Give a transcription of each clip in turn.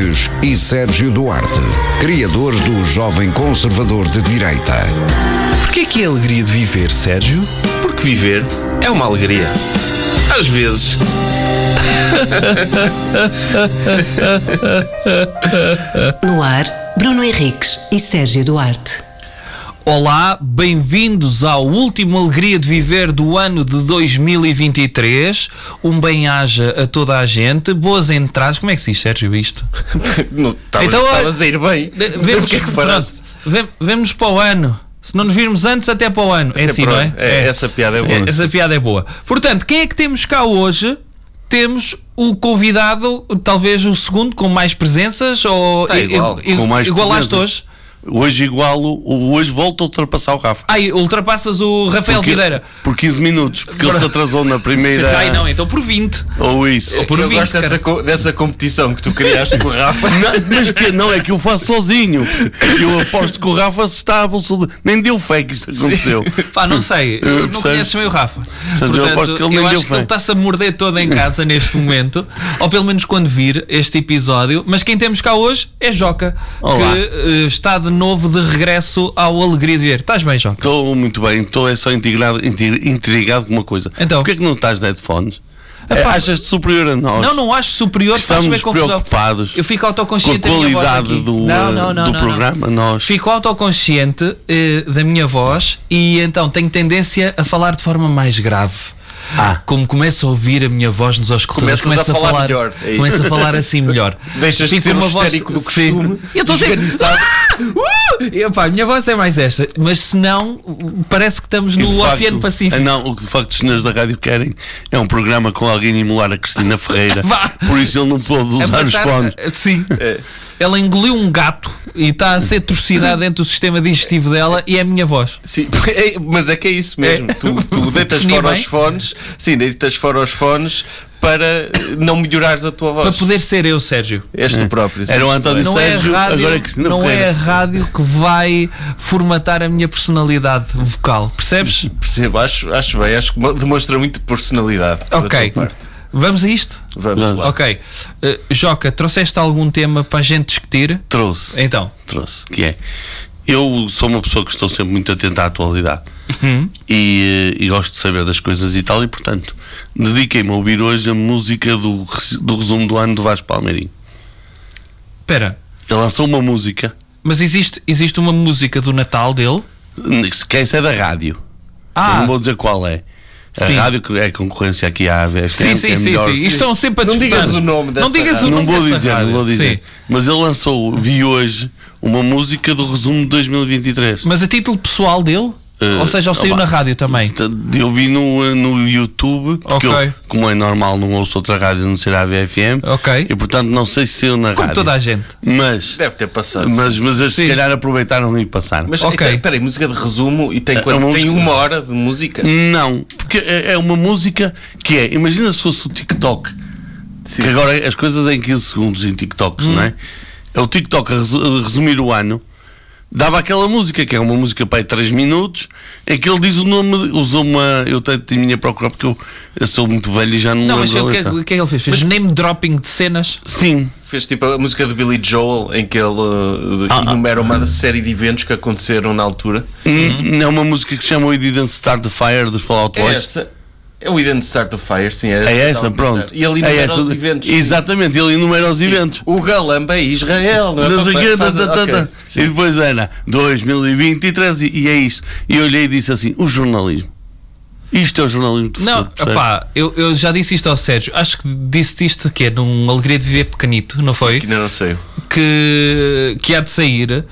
Henriques e Sérgio Duarte, criadores do Jovem Conservador de Direita. Porquê que é a alegria de viver, Sérgio? Porque viver é uma alegria. Às vezes. No ar, Bruno Henriques e Sérgio Duarte. Olá, bem-vindos ao último Alegria de Viver do ano de 2023. Um bem-aja a toda a gente. Boas entradas. Como é que se diz, Sérgio, isto? Não, Então, estavas a ir bem. Sei porque é que paraste. vemos para o ano. Se não nos virmos antes, até para o ano. É assim, não é? ano. É, essa piada é boa. Essa piada é boa. Portanto, quem é que temos cá hoje? Temos o convidado, talvez o segundo, com mais presenças? Ou Tá igual, i- i- com mais igualaste presença. hoje? Hoje igualo, o- hoje volto a ultrapassar o Rafa. Ai, ultrapassas o Rafael Porque- Videira. Por 15 minutos, porque ele se atrasou na primeira. Ai, não, então por 20. Ou isso. Ou por eu 20, gosto dessa, co- dessa competição que tu criaste com o Rafa. Não, mas que não, é que eu faço sozinho. É que eu aposto que o Rafa se está absoluto. Nem deu fé que isto aconteceu. Pá, não sei, Eu não percebo. conheces bem o Rafa. eu aposto que ele nem eu deu acho que fé. ele está-se a morder todo em casa neste momento, ou pelo menos quando vir este episódio. Mas quem temos cá hoje é Joca, Olá. que eh, está de novo de regresso ao Alegria de Ver. Estás bem, Joca? Estou muito bem, estou é só intrigado, intri- intrigado com uma coisa. Então? Porquê é que não estás de headphones? É, Epá, Achas-te superior a nós? Não, não acho superior, Estamos preocupados Eu fico com a autoconsciente da minha voz qualidade aqui. do, não, não, não, do programa. Não. Nós Fico autoconsciente eh, da minha voz e então tenho tendência a falar de forma mais grave. Ah. Como começo a ouvir a minha voz nos auscultadores, começo a falar melhor, é começo a falar assim melhor. Deixas de Fico ser uma voz- do Sim. costume, Eu estou sempre. Ah! Uh! E, epá, a minha voz é mais esta, mas se não, parece que estamos no de facto, Oceano Pacífico. ah, Não, o que de facto os senhores da rádio querem é um programa com alguém a emular a Cristina Ferreira. Por isso ele não pode A usar os fones. Sim. Ela engoliu um gato e está a ser torcida dentro do sistema digestivo dela e é a minha voz. Sim, é- mas é que é isso mesmo. É. Tu, tu deitas fora bem. os fones, sim, deitas fora os fones para não melhorares a tua voz. Para poder ser eu, Sérgio. És tu próprio. sim, Era o António é. Não é, Sérgio, rádio, agora é Cristina não é a rádio que vai formatar a minha personalidade vocal, percebes? Percebo, acho, acho bem, acho que demonstra muito personalidade. da Ok. Vamos a isto? Vamos Vamos. lá. Ok. Uh, Joca, trouxeste algum tema para a gente discutir? Trouxe. Então. Trouxe. Que é. Eu sou uma pessoa que estou sempre muito atenta à atualidade. Uhum. E, eh, e gosto de saber das coisas e tal, e portanto, dediquei-me a ouvir hoje a música do, do resumo do ano do Vasco Palmeirinho. Espera, Ele lançou uma música, mas existe, existe uma música do Natal dele? se quer isso é da rádio. Eu Ah, não vou dizer qual é. A Sim. rádio que é concorrência aqui à AVFM. sim, sim, é sim, melhor. sim. E estão sempre a Não disputar. digas o nome dessa Não digas o rádio. Não nome vou dizer, rádio. não vou dizer. Sim. Mas ele lançou, vi hoje, uma música do resumo de 2023. Mas a título pessoal dele? Eh, Ou seja, ele saiu opa, na rádio também? Eu vi no, no YouTube, porque Ok. eu, como é normal, não ouço outra rádio não ser a AVFM. Ok. E portanto não sei se saiu na Como rádio. toda a gente. Mas, Deve ter passado. mas, mas eles se Sim. calhar aproveitaram e passaram. Mas Ok. então, espera aí, música de resumo e tem, É quanto? uma tem música- uma hora de música? Não, porque é é uma música que é, imagina se fosse o TikTok, que agora as coisas em 15 segundos em TikToks, Hum. não é? É o TikTok a resumir o ano, dava aquela música, que é uma música para aí 3 minutos, em que ele diz o nome, usou uma, eu tenho tenho minha procurar porque eu, eu sou muito velho e já não, Não, mas o que, é- letra. o que é que ele fez? Fez name dropping de cenas? Sim, Fez tipo a música de Billy Joel em que ele uh, Ah, ah. enumera uma série de eventos que aconteceram na altura. Hum, é uma música que se chama We Didn't Start the Fire dos Fallout É Boys. essa. É o Ident Start the Fire, sim. É, É que essa, pronto. E ele é enumera essa. os eventos. Exatamente, ele enumera os eventos. O Galamba é Israel, não é? Não sei Para- quê, faz- tá, tá, ok. tá. E depois era 2023 e, e é isto. E eu olhei e disse assim: o jornalismo. Isto é o jornalismo de Não, futuro, percebe? pá, eu, eu já disse isto ao Sérgio. Acho que disse isto que é num Alegria de Viver Pequenito, não foi? Que ainda não sei. que, que há de sair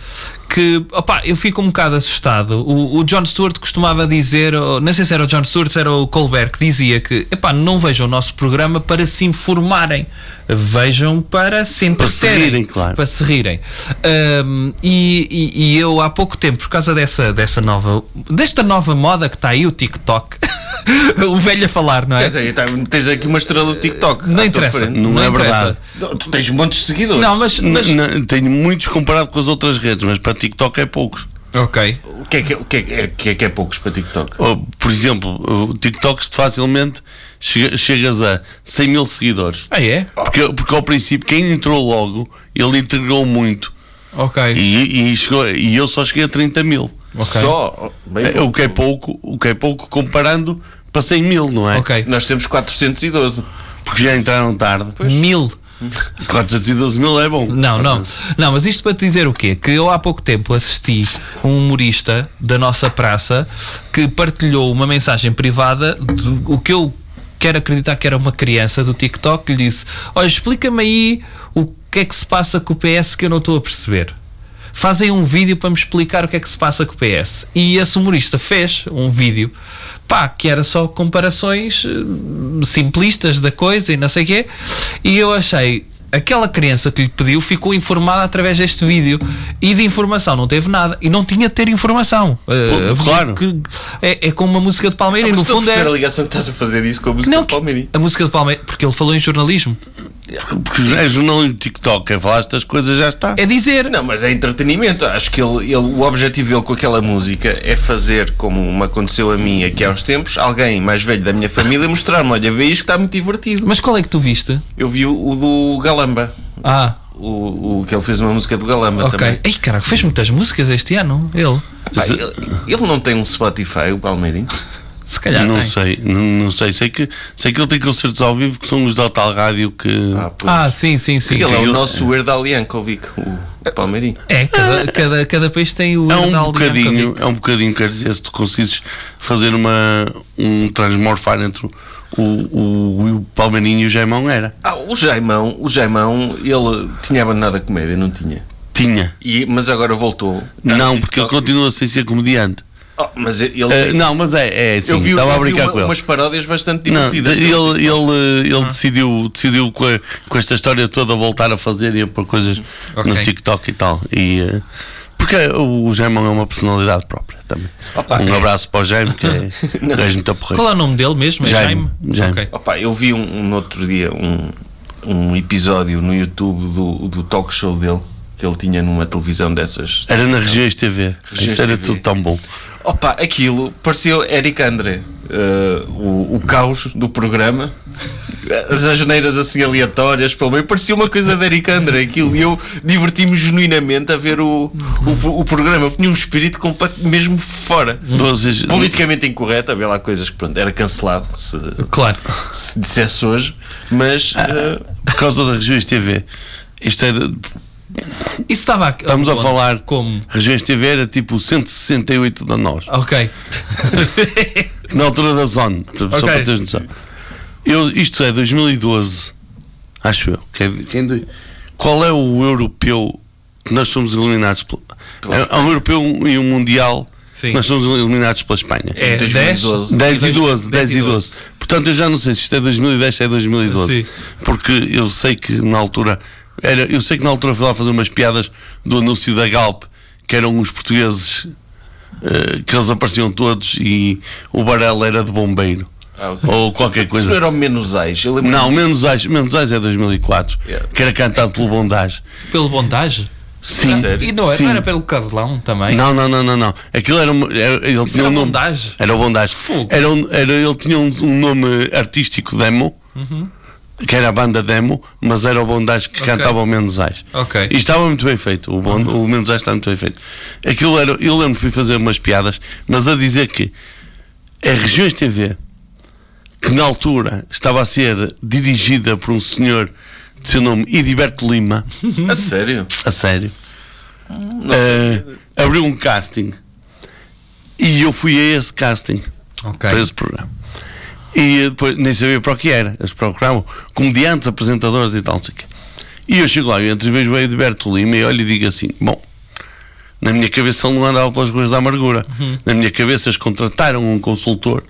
que opá, eu fico um bocado assustado. O, o John Stewart costumava dizer, não sei se era o John Stewart, se era o Colbert, que dizia que epá, não vejam o nosso programa para se informarem, vejam para se entreterem, rirem, claro. para se rirem. Ahm, e, e- e eu há pouco tempo, por causa dessa, dessa nova, desta nova moda que está aí, o TikTok, o velho a falar, não é? Tens, aí, tá- tens aqui uma estrela do TikTok. Não interessa, frente. Não é interessa. verdade. Não, Tu tens montes de seguidores. Não, mas, mas n- tenho muitos comparado com as outras redes, mas para TikTok é poucos. Ok. O que é que é, o que é, é, que é, que é poucos para TikTok? Ou, por exemplo, o TikTok facilmente chega- chegas a 100 mil seguidores. Ah, é? Porque, porque ao princípio, quem entrou logo, ele integrou muito. Ok. E, e, chegou, e eu só cheguei a 30 mil. Ok. Só. Bem É, O que é pouco. o que é pouco comparando para 100 mil, não é? Ok. Nós temos 412. Porque já entraram tarde. Mil. 412 mil é bom. Não, não. Não, mas isto para te dizer o quê? Que eu há pouco tempo assisti um humorista da nossa praça que partilhou uma mensagem privada do o que eu quero acreditar que era uma criança do TikTok que lhe disse: Olha, explica-me aí o que é que se passa com o PS que eu não estou a perceber. Fazem um vídeo para me explicar o que é que se passa com o PS. E esse humorista fez um vídeo, pá, que era só comparações eh, simplistas da coisa e não sei o quê. E eu achei, aquela criança que lhe pediu ficou informada através deste vídeo e de informação não teve nada e não tinha de ter informação. Pô, claro. que é, é como uma música de Palmeira e Mas no fundo é. a ligação que estás a fazer disso com a música Não, do Palmeirinho. que- a música de Palmeira, porque ele falou em jornalismo. Porque é jornalismo do TikTok, quer falar estas coisas já está. É dizer. Não, mas é entretenimento. Acho que ele, ele- o objetivo dele com aquela música é fazer, como me aconteceu a mim aqui há uns tempos, alguém mais velho da minha família mostrar-me: olha, vê isto que está muito divertido. Mas qual é que tu viste? Eu vi o, o do Galamba. Ah, O, o que ele fez uma música do Galamba ok. também. Ei, caraca, fez muitas músicas este ano, ele. Pá, ele, ele não tem um Spotify, o Palmeirinho. Se calhar não tem. sei, não, não sei. Sei que, sei que ele tem concertos ao vivo que são os da tal rádio que. Ah, pois. Ah, sim, sim, sim. ele é o nosso Erdal Jankovic, o Palmeirinho. É, cada, cada, cada país tem o é um bocadinho, é um bocadinho, quer dizer, se tu conseguisses fazer uma, um transmorfar entre o, o, o Palmeirinho e o Jaimão era. Ah, o Jaimão, o Jaimão, ele tinha abandonado a comédia, não tinha? Tinha. E, mas agora voltou. Não, porque ele continua sem ser comediante. Oh, mas ele. Eh, não, mas é, é sim, eu vi, estava a eu vi brincar uma- com ele. umas paródias bastante Não, divertidas. ele, ele, ele decidiu, decidiu com, a- com esta história toda voltar a fazer e a pôr coisas Ok. no TikTok e tal. E, eh, porque o Jaimão é uma personalidade própria também. um abraço para o Jaime, que é gajo muito. Qual é o nome dele mesmo? É Jaime, Jaime? Jaime. Ok. Opa, eu vi um, um no outro dia um, um episódio no YouTube do, do talk show dele que ele tinha numa televisão dessas. Era na Regiões TV. Regiões Isso era TV. tudo tão bom. Opa, aquilo pareceu Eric André, eh, o, o caos do programa, as asneiras assim aleatórias, pelo meio, parecia uma coisa de Eric André, aquilo, e eu diverti-me genuinamente a ver o, o, o programa, eu tinha um espírito completo, mesmo fora. Vocês- Politicamente incorreto, havia lá coisas que pronto, era cancelado se, Claro. se dissesse hoje, mas eh, Por causa da Regiões TV. Isto é de- Isso estava aqui. estamos a onde? falar. Como? Regiões TV era tipo o 168 da nós. Ok. Na altura da Zone, só Ok. para teres noção. Eu, isto é 2012, acho eu. que é- que é qual é o europeu que nós somos eliminados? Pelo, é, há um europeu e um mundial Sim. nós somos eliminados pela Espanha. É 2012. 10 e 12, 10 10 e 12. Portanto, eu já não sei se isto é 2010 ou é 2012. Sim. Porque eu sei que na altura. Era, eu sei que na altura fui lá fazer umas piadas do anúncio da Galp, que eram os portugueses eh, que eles apareciam todos e o Barela era de bombeiro. Ah. Ou qualquer isso coisa. não era o menos ais. Eu lembro Não, disso. menos Ais, menos Ais é 2004, Yeah. que era cantado pelo Bondage. Pelo bondage? Sim. Sério? E não, era- Sim. não era pelo Carlão também? Não, não, não, não, não. Aquilo era, era ele tinha era um nome. Bondage? Era o Bondage. Fogo. Era, um- era, ele tinha um, um nome artístico demo, Uhum. Que era a banda demo, mas era o Bondage que Ok. cantava o Menezais. Ok. E estava muito bem feito. O, Bond, o Menezais está muito bem feito. Aquilo era, eu lembro que fui fazer umas piadas, mas a dizer que a Regiões TV, que na altura estava a ser dirigida por um senhor de seu nome Idiberto Lima, A sério? a sério, eh, abriu um casting e eu fui a esse casting Ok. para esse programa. E depois nem sabia para o que era. Eles procuravam comediantes, apresentadores e tal. E eu chego lá e entrevejo o Edberto Lima e olho e digo assim: Bom, na minha cabeça ele não andava pelas ruas da amargura. Uhum. Na minha cabeça eles contrataram um consultor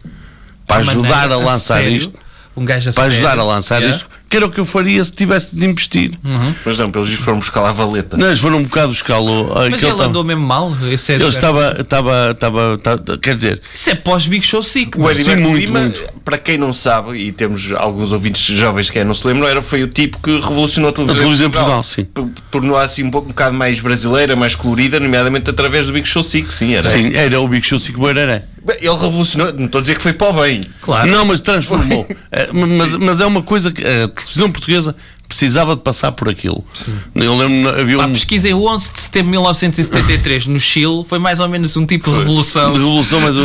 para De ajudar maneira a lançar sério, isto. Um gajo a Para sério. ajudar a lançar Yeah. isto que era o que eu faria se tivesse de investir. Mas não, pelos vistos foram buscar lá a valeta. Não, eles foram um bocado buscá-lo. Mas aquele ele andou mesmo mal. Esse é Ele estava, estava, estava, estava- quer dizer, Isso é pós-Big Show Sick. O mas- Edilberto muito, Lima, muito. para quem não sabe, e temos alguns ouvintes jovens que não se lembram, era, foi o tipo que revolucionou a televisão, A televisão Portugal. Portugal, sim. Tornou-a assim um, pouco, um bocado mais brasileira, mais colorida, nomeadamente através do Big Show 5, sim, era. sim, era o Big Show 5 Beiraré. Ele revolucionou, não estou a dizer que foi para o bem. Claro. Não, mas transformou. É, mas, mas é uma coisa que a televisão portuguesa precisava de passar por aquilo. Eu lembro, havia Pá, um. pesquisei o 11 de setembro de 1973 no Chile. Foi mais ou menos um tipo de revolução. de revolução, mas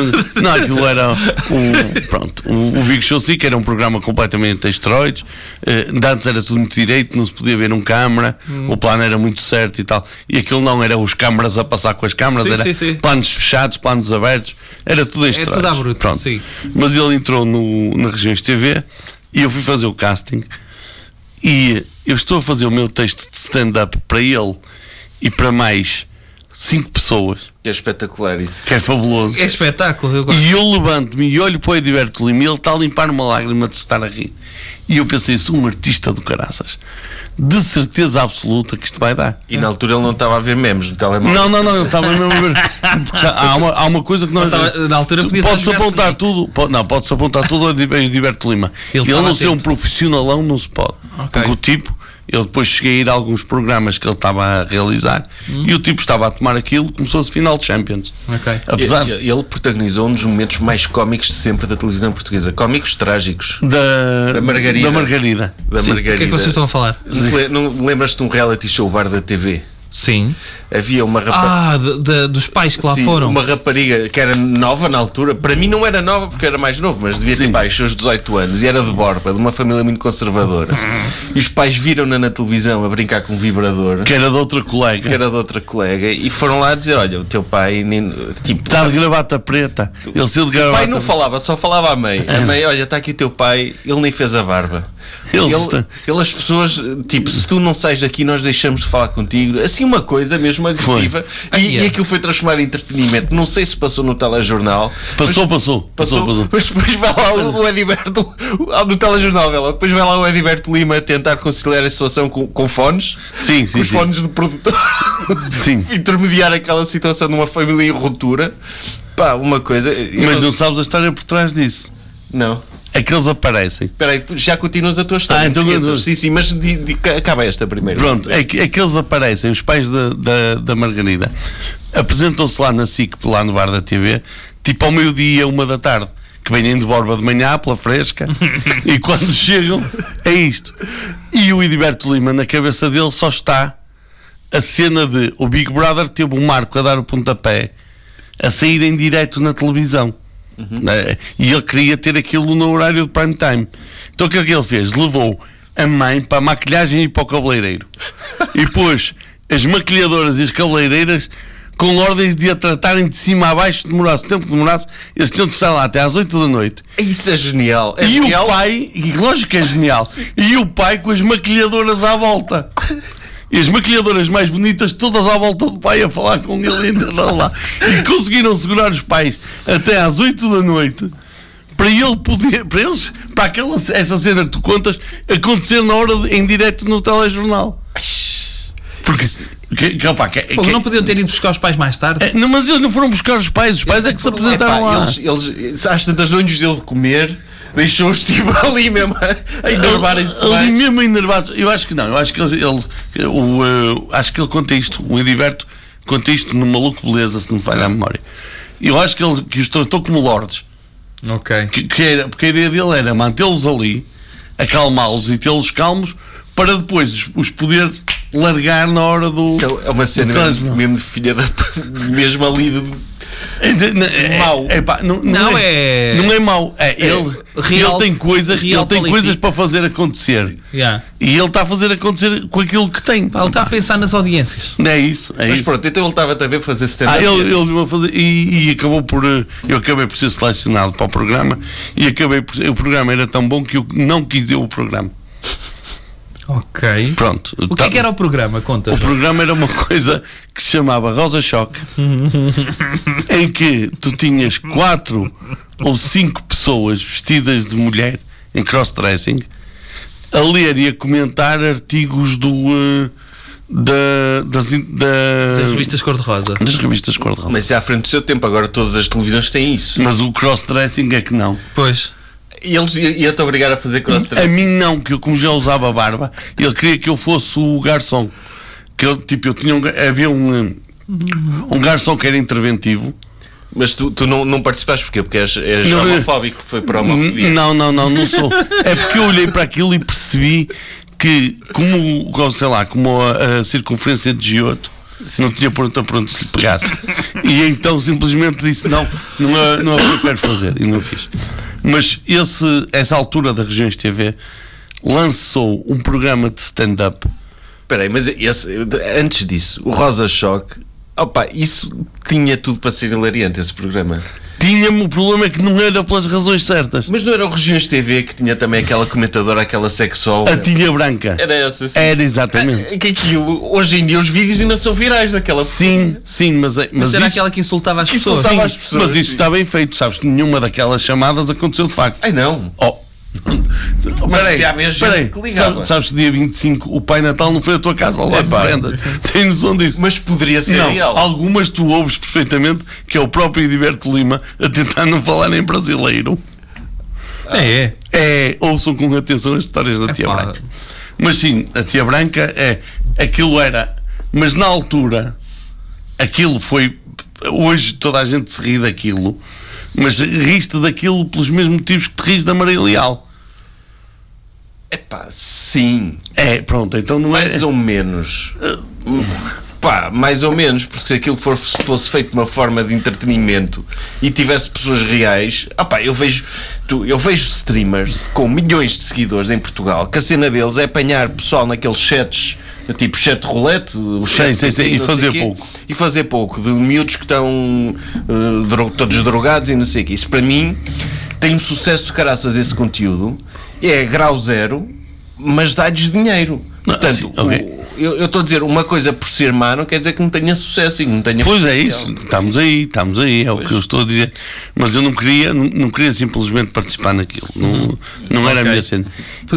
não, aquilo era o, pronto, o, o Big Show Sick era um programa completamente a esteroides. Eh, de antes era tudo muito direito, não se podia ver um câmara, Hum. o plano era muito certo e tal. E aquilo não era os câmaras a passar com as câmaras, Sim, era sim, sim. planos fechados, planos abertos, era tudo a esteroides. tudo à bruta, Pronto. sim. Mas ele entrou no, na Regiões TV e eu fui fazer o casting e eu estou a fazer o meu texto de stand-up para ele e para mais cinco pessoas, É espetacular isso. que é fabuloso. É espetáculo. Eu gosto. E eu levanto-me e olho para o Edberto Lima e ele está a limpar uma lágrima de se estar a rir. E eu pensei, sou um artista do caraças. De certeza absoluta que isto vai dar. E na altura ele não estava a ver memes no telemóvel. Não, não, não, eu estava mesmo a ver. Há, uma, há uma coisa que nós. Estava- na altura podia Pode-se a apontar Sonic. tudo. Pode, não, pode-se apontar tudo ao Edberto Lima. Ele Ele, não ser um profissionalão, não se pode. Porque o tipo. Eu depois cheguei a ir a alguns programas que ele estava a realizar e o tipo estava a tomar aquilo como se fosse final de Champions. Hum. Ok. Apesar Ele, ele protagonizou um dos momentos mais cómicos de sempre da televisão portuguesa. Cómicos trágicos. da, Da Margarida. Da Margarida. Da. Margarida. O que é que vocês estão a falar? Lembras-te de um reality show bar da TV? Sim. Havia uma rapariga. Ah, de- de- dos pais que lá Sim, foram. uma rapariga que era nova na altura, para mim não era nova porque era mais novo, mas devia ter Sim. pá, os seus 18 anos e era de Borba, de uma família muito conservadora. E os pais viram-na na televisão a brincar com um vibrador, Que era de outra colega. que era de outra colega, e foram lá dizer: Olha, o teu pai, nem, tipo, Está de gravata preta. Ele saiu de o gravata pai não falava, só falava à mãe. A mãe, olha, está aqui o teu pai, ele nem fez a barba. Ele Ele, está- ele, as pessoas, tipo, se tu não sais daqui, nós deixamos de falar contigo. Assim, uma coisa mesmo agressiva. Ah, E, yeah. e aquilo foi transformado em entretenimento. Não sei se passou no telejornal. Passou, mas- passou. Passou, Passou, mas depois vai lá o, o Ediberto no telejornal dela. Depois vai lá o Ediberto Lima tentar conciliar a situação com, com fones, Sim, sim, com os sim. fones do produtor, Sim. intermediar aquela situação de uma família em ruptura. Pá, uma coisa. Mas não- não sabes a história por trás disso. não. É que eles aparecem. Espera aí, já continuas a tua história. Ah, então esqueças. Sim, sim, mas di- di- acaba esta primeiro. Pronto, é que, é eles aparecem, os pais da, da, da Margarida, apresentam-se lá na SIC, lá no bar da TV, tipo ao meio-dia, uma da tarde, que vêm de Borba de manhã, pela fresca, e quando chegam, é isto. E o Ediberto Lima, na cabeça dele, só está a cena de o Big Brother teve um marco a dar o pontapé, a sair em direto na televisão. Né? E ele queria ter aquilo no horário de prime time. Então o que é que ele fez? Levou a mãe para a maquilhagem e para o cabeleireiro. e pôs as maquilhadoras e as cabeleireiras com ordens de a tratarem de cima a baixo, demorasse o tempo que demorasse, eles tinham de estar lá até às 8 da noite. Isso é genial. É e genial. o pai, e lógico que é genial, e o pai com as maquilhadoras à volta. E as maquilhadoras mais bonitas todas à volta do pai a falar com ele ainda lá. E conseguiram segurar os pais até às 8 da noite para ele poder, para eles, para aquela, essa cena que tu contas acontecer na hora de- em direto no telejornal. Porque, que, que, opá, que- Pô, que- não podiam ter ido buscar os pais mais tarde? é, não, mas eles não foram buscar os pais, os pais é que se apresentaram Epá, lá. eles, eles, às tantas não lhes deu de comer, deixou-os tipo ali mesmo a enervarem-se ali mais. mesmo enervados. Eu acho que não, eu acho que ele, ele- o, eh, acho que ele conta isto, o Ediberto conta isto no Maluco Beleza, se não me falha a memória. Eu acho que, ele, que os tratou como lordes, Ok. que, que era, porque a ideia dele era mantê-los ali, acalmá-los e tê-los calmos para depois os, os poder largar na hora do. Isso é uma cena do mesmo, mesmo de filha da. mesmo ali de. É, de- não, é- Mau. é pá, não, Não é- Não é mau. É, ele, real- ele tem coisas, ele tem coisas para fazer acontecer. Yeah. E ele está a fazer acontecer com aquilo que tem. Pá, Ele está a pensar nas audiências. É isso, é Mas isso. pronto, então ele estava a ver fazer 70 Ah, ele, ele a fazer e, e acabou por. eh, Eu acabei por ser selecionado para o programa e acabei por. O programa era tão bom que eu não quis ir o programa. Ok. Pronto. O que é que era o programa? Conta. O programa era uma coisa que se chamava Rosa Choque, em que tu tinhas quatro ou cinco pessoas vestidas de mulher em cross-dressing a ler e a comentar artigos do. eh, da, das, da- Das revistas cor-de-rosa. das revistas cor-de-rosa. Mas é à frente do seu tempo, agora todas as televisões têm isso. Mas o cross-dressing é que não. Pois. E eles i- iam-te obrigar a fazer A cross-dressing. mim não, que eu como já usava barba, ele queria que eu fosse o garçom. Que eu, tipo, eu tinha um, havia um, um garçom que era interventivo. Mas tu, tu não, não participaste porquê? Porque és, és Não, homofóbico, foi para a homofobia. Não, não, não, não sou. É porque eu olhei para aquilo e percebi que, como, como, sei lá, como a, a circunferência de Giotto, não tinha pronto pronto se lhe pegasse. E então simplesmente disse: não, não é, não é o que eu quero fazer. E não fiz. Mas esse, essa altura da Regiões TV lançou um programa de stand-up. Espera aí, mas esse, antes disso, o Rosa Choque, opa, isso tinha tudo para ser hilariante, esse programa. Tinha-me o problema é que não era pelas razões certas. Mas não era o Regiões TV que tinha também aquela comentadora, aquela sexóloga? A tilha branca. Era essa, sim. Era exatamente. É Que aquilo, hoje em dia os vídeos ainda são virais daquela Sim, sim, mas, é- mas Mas era isso- aquela que insultava as Que pessoas. insultava Sim, as pessoas, mas isso sim. está bem feito, sabes que nenhuma daquelas chamadas aconteceu de facto. Ai não. Oh. Mas havia mesmo gente que ligava. Sabes, que dia 25 o Pai Natal não foi à tua casa lá para venda. Tens noção disso? Mas poderia ser não, real. algumas tu ouves perfeitamente que é o próprio Ediberto Lima a tentar não falar em brasileiro. É, é. É, ouçam com atenção as histórias da Tia Epá. Branca. Mas sim, a Tia Branca é. Aquilo era. Mas na altura, aquilo foi. Hoje toda a gente se ri daquilo, mas riste daquilo pelos mesmos motivos que te riste da Maria Leal. Epá, sim. É, pronto, então não Mais é. ou menos. Pá, mais ou menos, porque se aquilo for, se fosse feito de uma forma de entretenimento e tivesse pessoas reais, ah pá, eu vejo, tu, eu vejo streamers com milhões de seguidores em Portugal que a cena deles é apanhar pessoal naqueles chats, tipo chat roulette, o Sim, sim, sim, e fazer quê, pouco. E fazer pouco, de miúdos que estão eh, dro- todos drogados e não sei o que. Isso para mim tem um sucesso de caraças esse conteúdo, é grau zero, mas dá-lhes dinheiro. Não, Portanto, sim, ok. o- eu estou a dizer uma coisa por ser má não quer dizer que não tenha sucesso e não tenha Pois é isso, estamos aí, estamos aí, é o que eu estou a dizer. Mas eu não queria, não, não queria simplesmente participar naquilo. Não, não era a minha cena.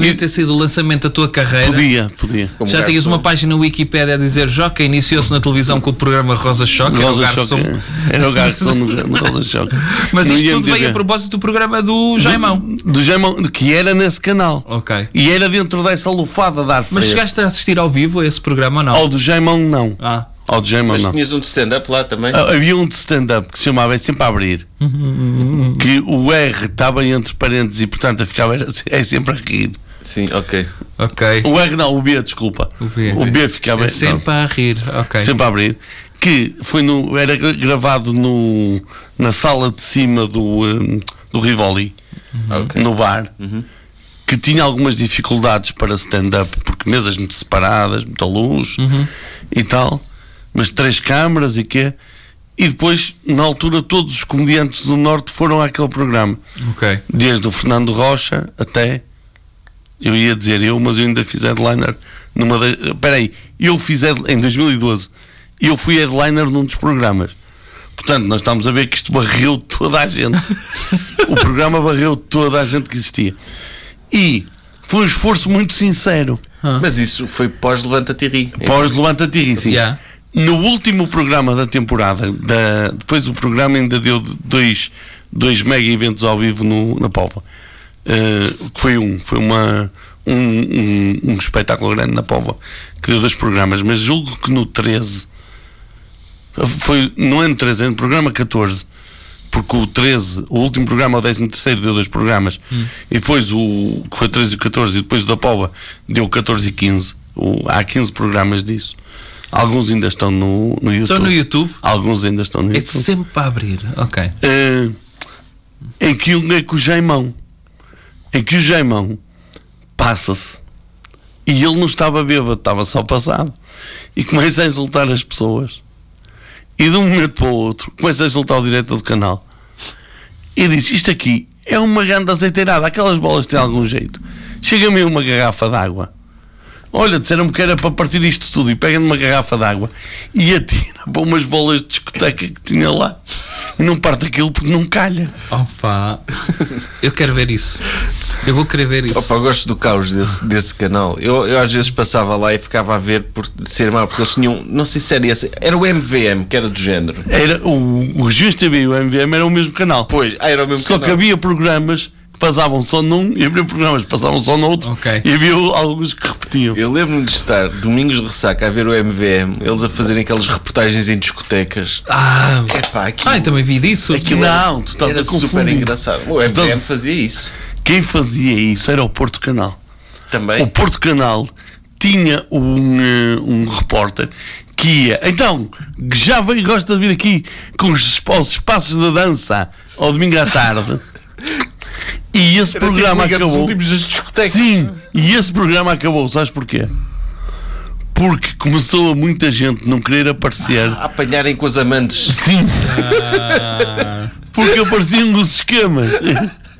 Podia ter sido o lançamento da tua carreira. Podia, podia. Como Já tinhas uma página no Wikipedia a dizer Joca iniciou-se na televisão com o programa Rosa Choque, era o Rosa garçom. Choque. Era o garçom no, Rosa Choque. Mas isto tudo veio a propósito do programa do Jaimão. Do, do Jaimão, que era nesse canal. Ok. E era dentro dessa lufada de ar Mas chegaste a assistir ao vivo a esse programa ou não? Ao do Jaimão, não. Ah. Ao do Jaimão, Mas não. tinhas um de stand-up lá também? Ah, Havia um de stand-up que se chamava É Sempre a Abrir. que o R estava entre parênteses e, portanto, eu ficava era- é sempre a rir. Sim, ok. Ok. O R não, o B, desculpa. O B. O B ficava É sempre a rir. Ok. sempre a abrir. Que foi no, era gra- gravado no, na sala de cima do, hum, do Rivoli, Ok. no bar, que tinha algumas dificuldades para stand-up, porque mesas muito separadas, muita luz e tal, mas três câmaras e quê. E depois, na altura, todos os comediantes do Norte foram àquele programa. Ok. Desde o Fernando Rocha até. Eu ia dizer eu, mas eu ainda fiz headliner numa. De... Espera aí, eu fiz em 2012. Eu fui headliner num dos programas. Portanto, nós estamos a ver que isto barreu toda a gente. o programa barreu toda a gente que existia. E foi um esforço muito sincero. Mas isso foi pós-Levanta-te e ri. Pós Levanta-te e ri, sim. Yeah. No último programa da temporada, da, depois o programa ainda deu dois, dois mega eventos ao vivo no, na Póvoa. Uh, que foi um, foi uma, um, um, um espetáculo grande na Póvoa, que deu dois programas, mas julgo que no 13, foi, é no 13, é no programa 14, porque o 13, o último programa, o 13 terceiro, deu dois programas, e depois o que foi 13 e 14, e depois o da Póvoa deu 14 e 15. O, há 15 programas disso. Alguns ainda estão no, no YouTube. Estão no YouTube? Alguns ainda estão no É YouTube. sempre para abrir. Ok. Eh, em que um é que o Jaimão em que o Jaimão passa-se e ele não estava bêbado, estava só passado. E começa a insultar as pessoas. E de um momento para o outro começa a insultar o diretor do canal. E diz, isto aqui é uma grande azeiteirada, aquelas bolas têm algum jeito. Chega-me uma garrafa d'água. Olha, disseram-me que era para partir isto tudo e pega numa garrafa d'água e atira para umas bolas de discoteca que tinha lá. E não parte aquilo porque não calha. Opa. Eu quero ver isso. Eu vou querer ver isso. Opa, eu gosto do caos desse, desse canal. Eu, eu às vezes passava lá e ficava a ver por ser mau, porque eles tinham, não sei se era esse, era o MVM, que era do género. Era, o, o Regiões TV e o MVM era o mesmo canal. Pois, ah, era o mesmo Só que canal. havia programas que passavam só num e havia programas que passavam só no outro Ok. e havia alguns que repetiam. Eu lembro-me de estar domingos de ressaca a ver o MVM, eles a fazerem aquelas reportagens em discotecas. Ah, Epá, aquilo, ah, eu também vi disso. aquilo Não, era, tu estás era a super engraçado. O MVM fazia isso Quem fazia isso era o Porto Canal. também. O Porto Canal tinha um, eh, um repórter que ia, então, já veio, gosta de vir aqui com os, os espaços da dança ao domingo à tarde. E esse Era tipo programa acabou. últimos das discotecas. Sim, e esse programa acabou, sabes porquê? Porque começou a muita gente não querer aparecer. A apanharem com os amantes. Sim. Porque apareciam os esquemas.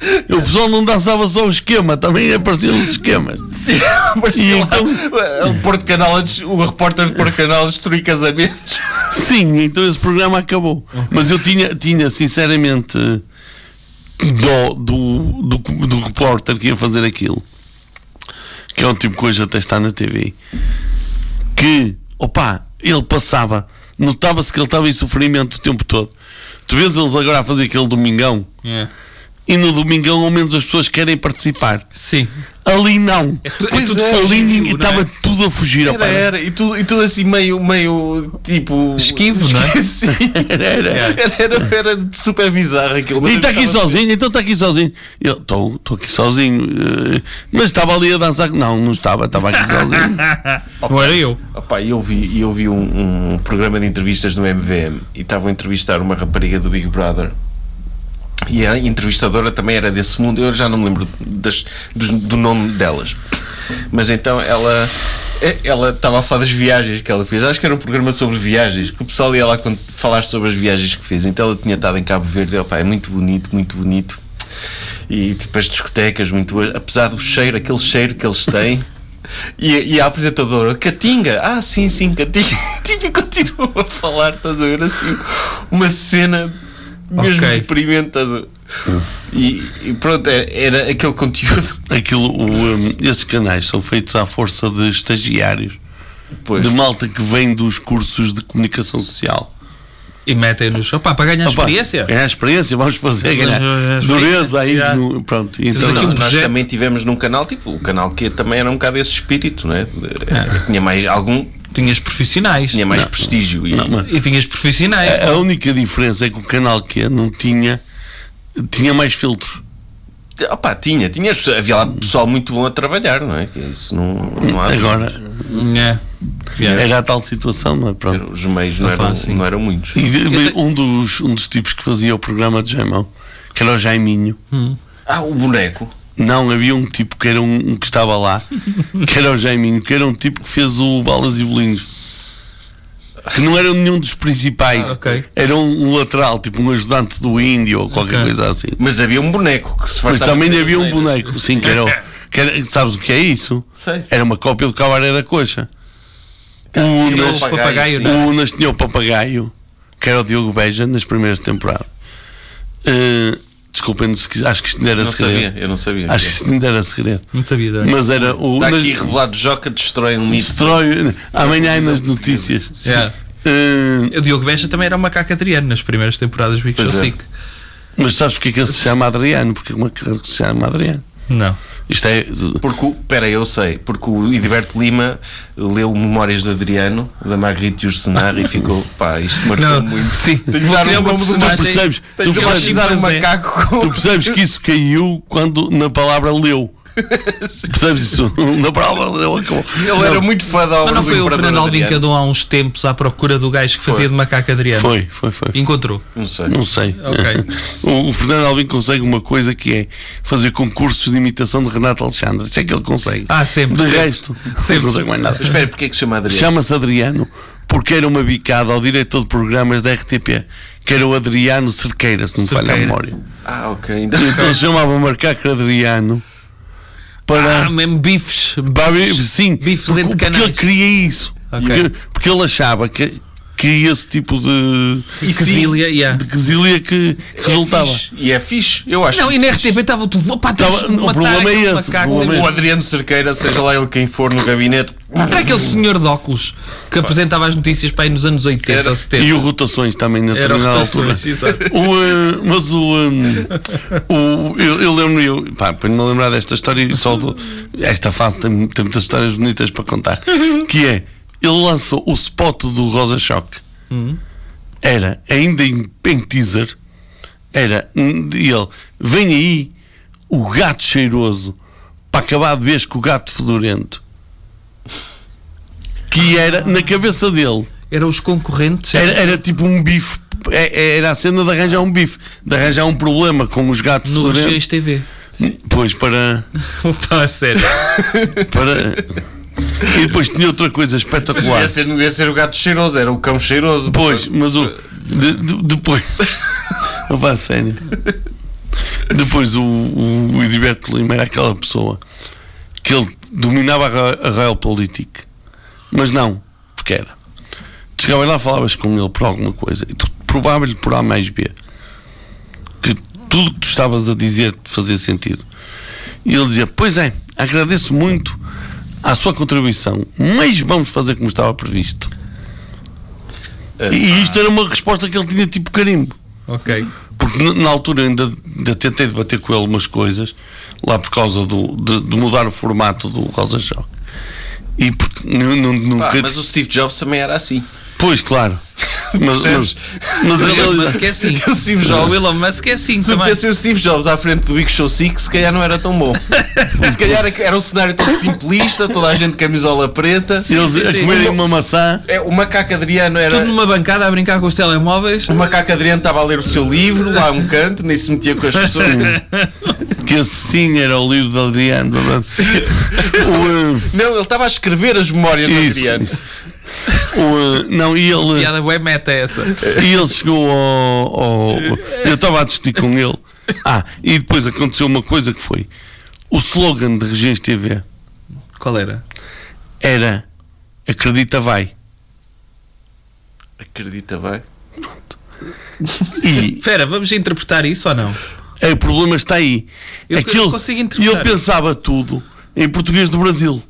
O pessoal não dançava só o esquema, também apareciam os esquemas. Sim, E parecia lá então- o Porto Canal, o repórter de Porto Canal a destruir casamentos. Sim, então esse programa acabou. Mas eu tinha, tinha sinceramente, dó do, do, do repórter que ia fazer aquilo, que é um tipo de coisa até está na TV, que, opa, ele passava, notava-se que ele estava em sofrimento o tempo todo. Tu vês eles agora a fazer aquele domingão, É. e no domingão ao menos as pessoas querem participar. Sim. Ali não. É tu- é Pois tudo Ali é? estava tudo a fugir. Era, opa. era. E tudo, e tudo assim meio, meio tipo. Esquivo, não é? Sim. Era, era. Era, era, era super bizarro aquilo. E está aqui sozinho, então está aqui sozinho. Eu estou aqui sozinho. eh, Mas estava ali a dançar. Não, não estava, estava aqui sozinho. Não era eu. Opa, eu vi, eu vi um, um programa de entrevistas no MVM e estavam a entrevistar uma rapariga do Big Brother. E a entrevistadora também era desse mundo, eu já não me lembro das, dos- do nome delas. Mas então ela eh, ela estava a falar das viagens que ela fez. Acho que era um programa sobre viagens, que o pessoal ia lá falar sobre as viagens que fez. Então ela tinha estado em Cabo Verde, opa, é muito bonito, muito bonito. E tipo as discotecas, muito apesar do cheiro, aquele cheiro que eles têm. E, e a apresentadora, Catinga, ah, sim, sim, Catinga, tipo, e continua a falar, estás a ver assim, uma cena mesmo Ok. deprimente, estás a ver? E, e pronto, é- era aquele conteúdo. Aquilo, o, um, esses canais são feitos à força de estagiários, Pois. de malta que vem dos cursos de comunicação social. E metem-nos. Para ganhar Opa, experiência. Ganhar experiência, vamos fazer, ganhar dureza aí. no- pronto, então, aqui não, um Nós projeto. também tivemos num canal, tipo, o canal que também era um bocado esse espírito, né? Tinha mais algum, Tinhas profissionais. tinha mais prestígio. E, não, mas- E tinhas profissionais. a, a única diferença é que o canal que não tinha tinha mais filtros. Opa, tinha, tinha, havia lá pessoal muito bom a trabalhar, não é? Que Isso não, não há. Agora É. Yeah. era a tal situação, não é? Pronto. Os meios não Opa, eram, sim. não eram muitos. E, te- um, dos, um dos tipos que fazia o programa de Jaimão, que era o Jaiminho, Ah, o boneco. Não, havia um tipo que era um, um que estava lá, que era o Jaiminho, que era um tipo que fez o Balas e Bolinhos. Que não era nenhum dos principais, Ah, ok. era um, um lateral, tipo um ajudante do índio ou qualquer Ok. coisa assim. Mas havia um boneco que se Mas também havia um boneco, sim, que era, o- que era- Sabes o que é isso? Sei, sei. Era uma cópia do Cabaré da Coxa. O Tinha Unas, o papagaio, não o Unas tinha o papagaio, que era o Diogo Beja, nas primeiras temporadas. Uh, desculpem, se quis- acho que isto ainda era Não segredo. sabia, eu não sabia. Acho que isto ainda era segredo. Não sabia. também. Mas era o. Está aqui revelado Joca destrói um mito. destrói amanhã aí nas notícias. Yeah. Uh, O Diogo Beja também era uma macaco Adriano nas primeiras temporadas do Big Show é. 5. mas sabes porque é que ele se chama Adriano? Porque é uma que se chama Adriano. Não. Isto é. Porque, o- pera, eu sei, porque o Edilberto Lima leu Memórias de Adriano, da Margarita e o Senar, e ficou, pá, isto marcou Não, muito. sim. Tenho que dar nome do personagem- Tu percebes? Tenho Tu que percebes? batizar um macaco com... Tu percebes que isso caiu quando na palavra leu. Percebes isso? Na palavra leu acabou. Ele era muito fã da obra Mas não do foi o Fernando Alvim que andou há uns tempos à procura do gajo que fazia de macaco Adriano? Foi, foi, foi. Encontrou. Não sei. Não sei. Ok. O, o Fernando Alvim consegue uma coisa que é fazer concursos de imitação de Renato Alexandre. Isso é que ele consegue. Ah, sempre, De sempre. resto, Sempre. não consegue mais nada. Espera, porque é que se chama Adriano? Chama-se Adriano porque era uma bicada ao diretor de programas da RTP, que era o Adriano Cerqueira, se não me falha a memória. Ah, ok. Ainda... Então chamava Macaco Adriano para. Ah, mesmo bifes. para sim, bifes porque, porque ele queria isso. Ok. Porque, porque ele achava que que esse tipo de, quesília, yeah. de quesília que resultava. Fixe. E é fixe, eu acho. Não, e na RTP estava tudo. Opa, Tava- o problema é aquele esse, o macaco. problema é O Adriano Cerqueira, seja lá ele quem for no gabinete, Era aquele senhor de óculos que apresentava as notícias para aí nos anos 80 Era- ou 70. E o rotações também na determinada altura. O, eh, mas o, eh, o eu, eu lembro eu, pá, para me lembrar desta história e só do, esta fase tem, tem muitas histórias bonitas para contar. Que é, ele lançou o spot do Rosa Choque. Era ainda em, em teaser. Era e ele, vem aí o gato cheiroso para acabar de vez com o gato fedorento. Que era na cabeça dele. Eram os concorrentes. Era, era tipo um bife. É- Era a cena de arranjar um bife, de arranjar um problema com os gatos no fedorentos. TV. Pois, para, a sério. para. E depois tinha outra coisa espetacular. devia ser, não devia ser o gato cheiroso, era o cão cheiroso. Pois, mas o. de- de- depois. Não vá a sério. Depois o, o, o Edilberto Lima era aquela pessoa que ele dominava a, a real política. Mas não, porque era. Tu chegavas lá, falavas com ele por alguma coisa e tu provava-lhe por A mais B que tudo que tu estavas a dizer te fazia sentido. E ele dizia: Pois é, agradeço muito a sua contribuição, mas vamos fazer como estava previsto. E isto era uma resposta que ele tinha tipo carimbo. ok. Porque na, altura ainda, ainda tentei debater com ele umas coisas, lá por causa do, de, de mudar o formato do Rosa Choque. E porque nu- nu- nunca. Pá, mas o Steve Jobs também era assim. Pois, claro. Mas, mas, mas O Elon Musk é assim. O Steve O Jobs. Elon Musk é assim Se metessem o Steve Jobs à frente do Big Show 6, se calhar não era tão bom. se calhar era um cenário todo simplista, toda a gente de camisola preta. eles sim, a sim. comerem uma maçã. É, o macaco Adriano era. Tudo numa bancada a brincar com os telemóveis. O macaco Adriano estava a ler o seu livro lá a um canto, nem se metia com as pessoas. Que esse sim era o livro de Adriano. O, eh, Não, ele estava a escrever as memórias do Isso, Adriano. O, eh, não, e ele. Piada web meta é essa. E ele chegou ao. ao- eu estava a discutir com ele. Ah, e depois aconteceu uma coisa que foi: o slogan de Regiões TV Qual era? era Acredita vai. Acredita bem. E Espera, vamos interpretar isso ou não? é, o problema está aí. Eu- Aquilo, consigo e interpretar. ele pensava tudo em português do Brasil.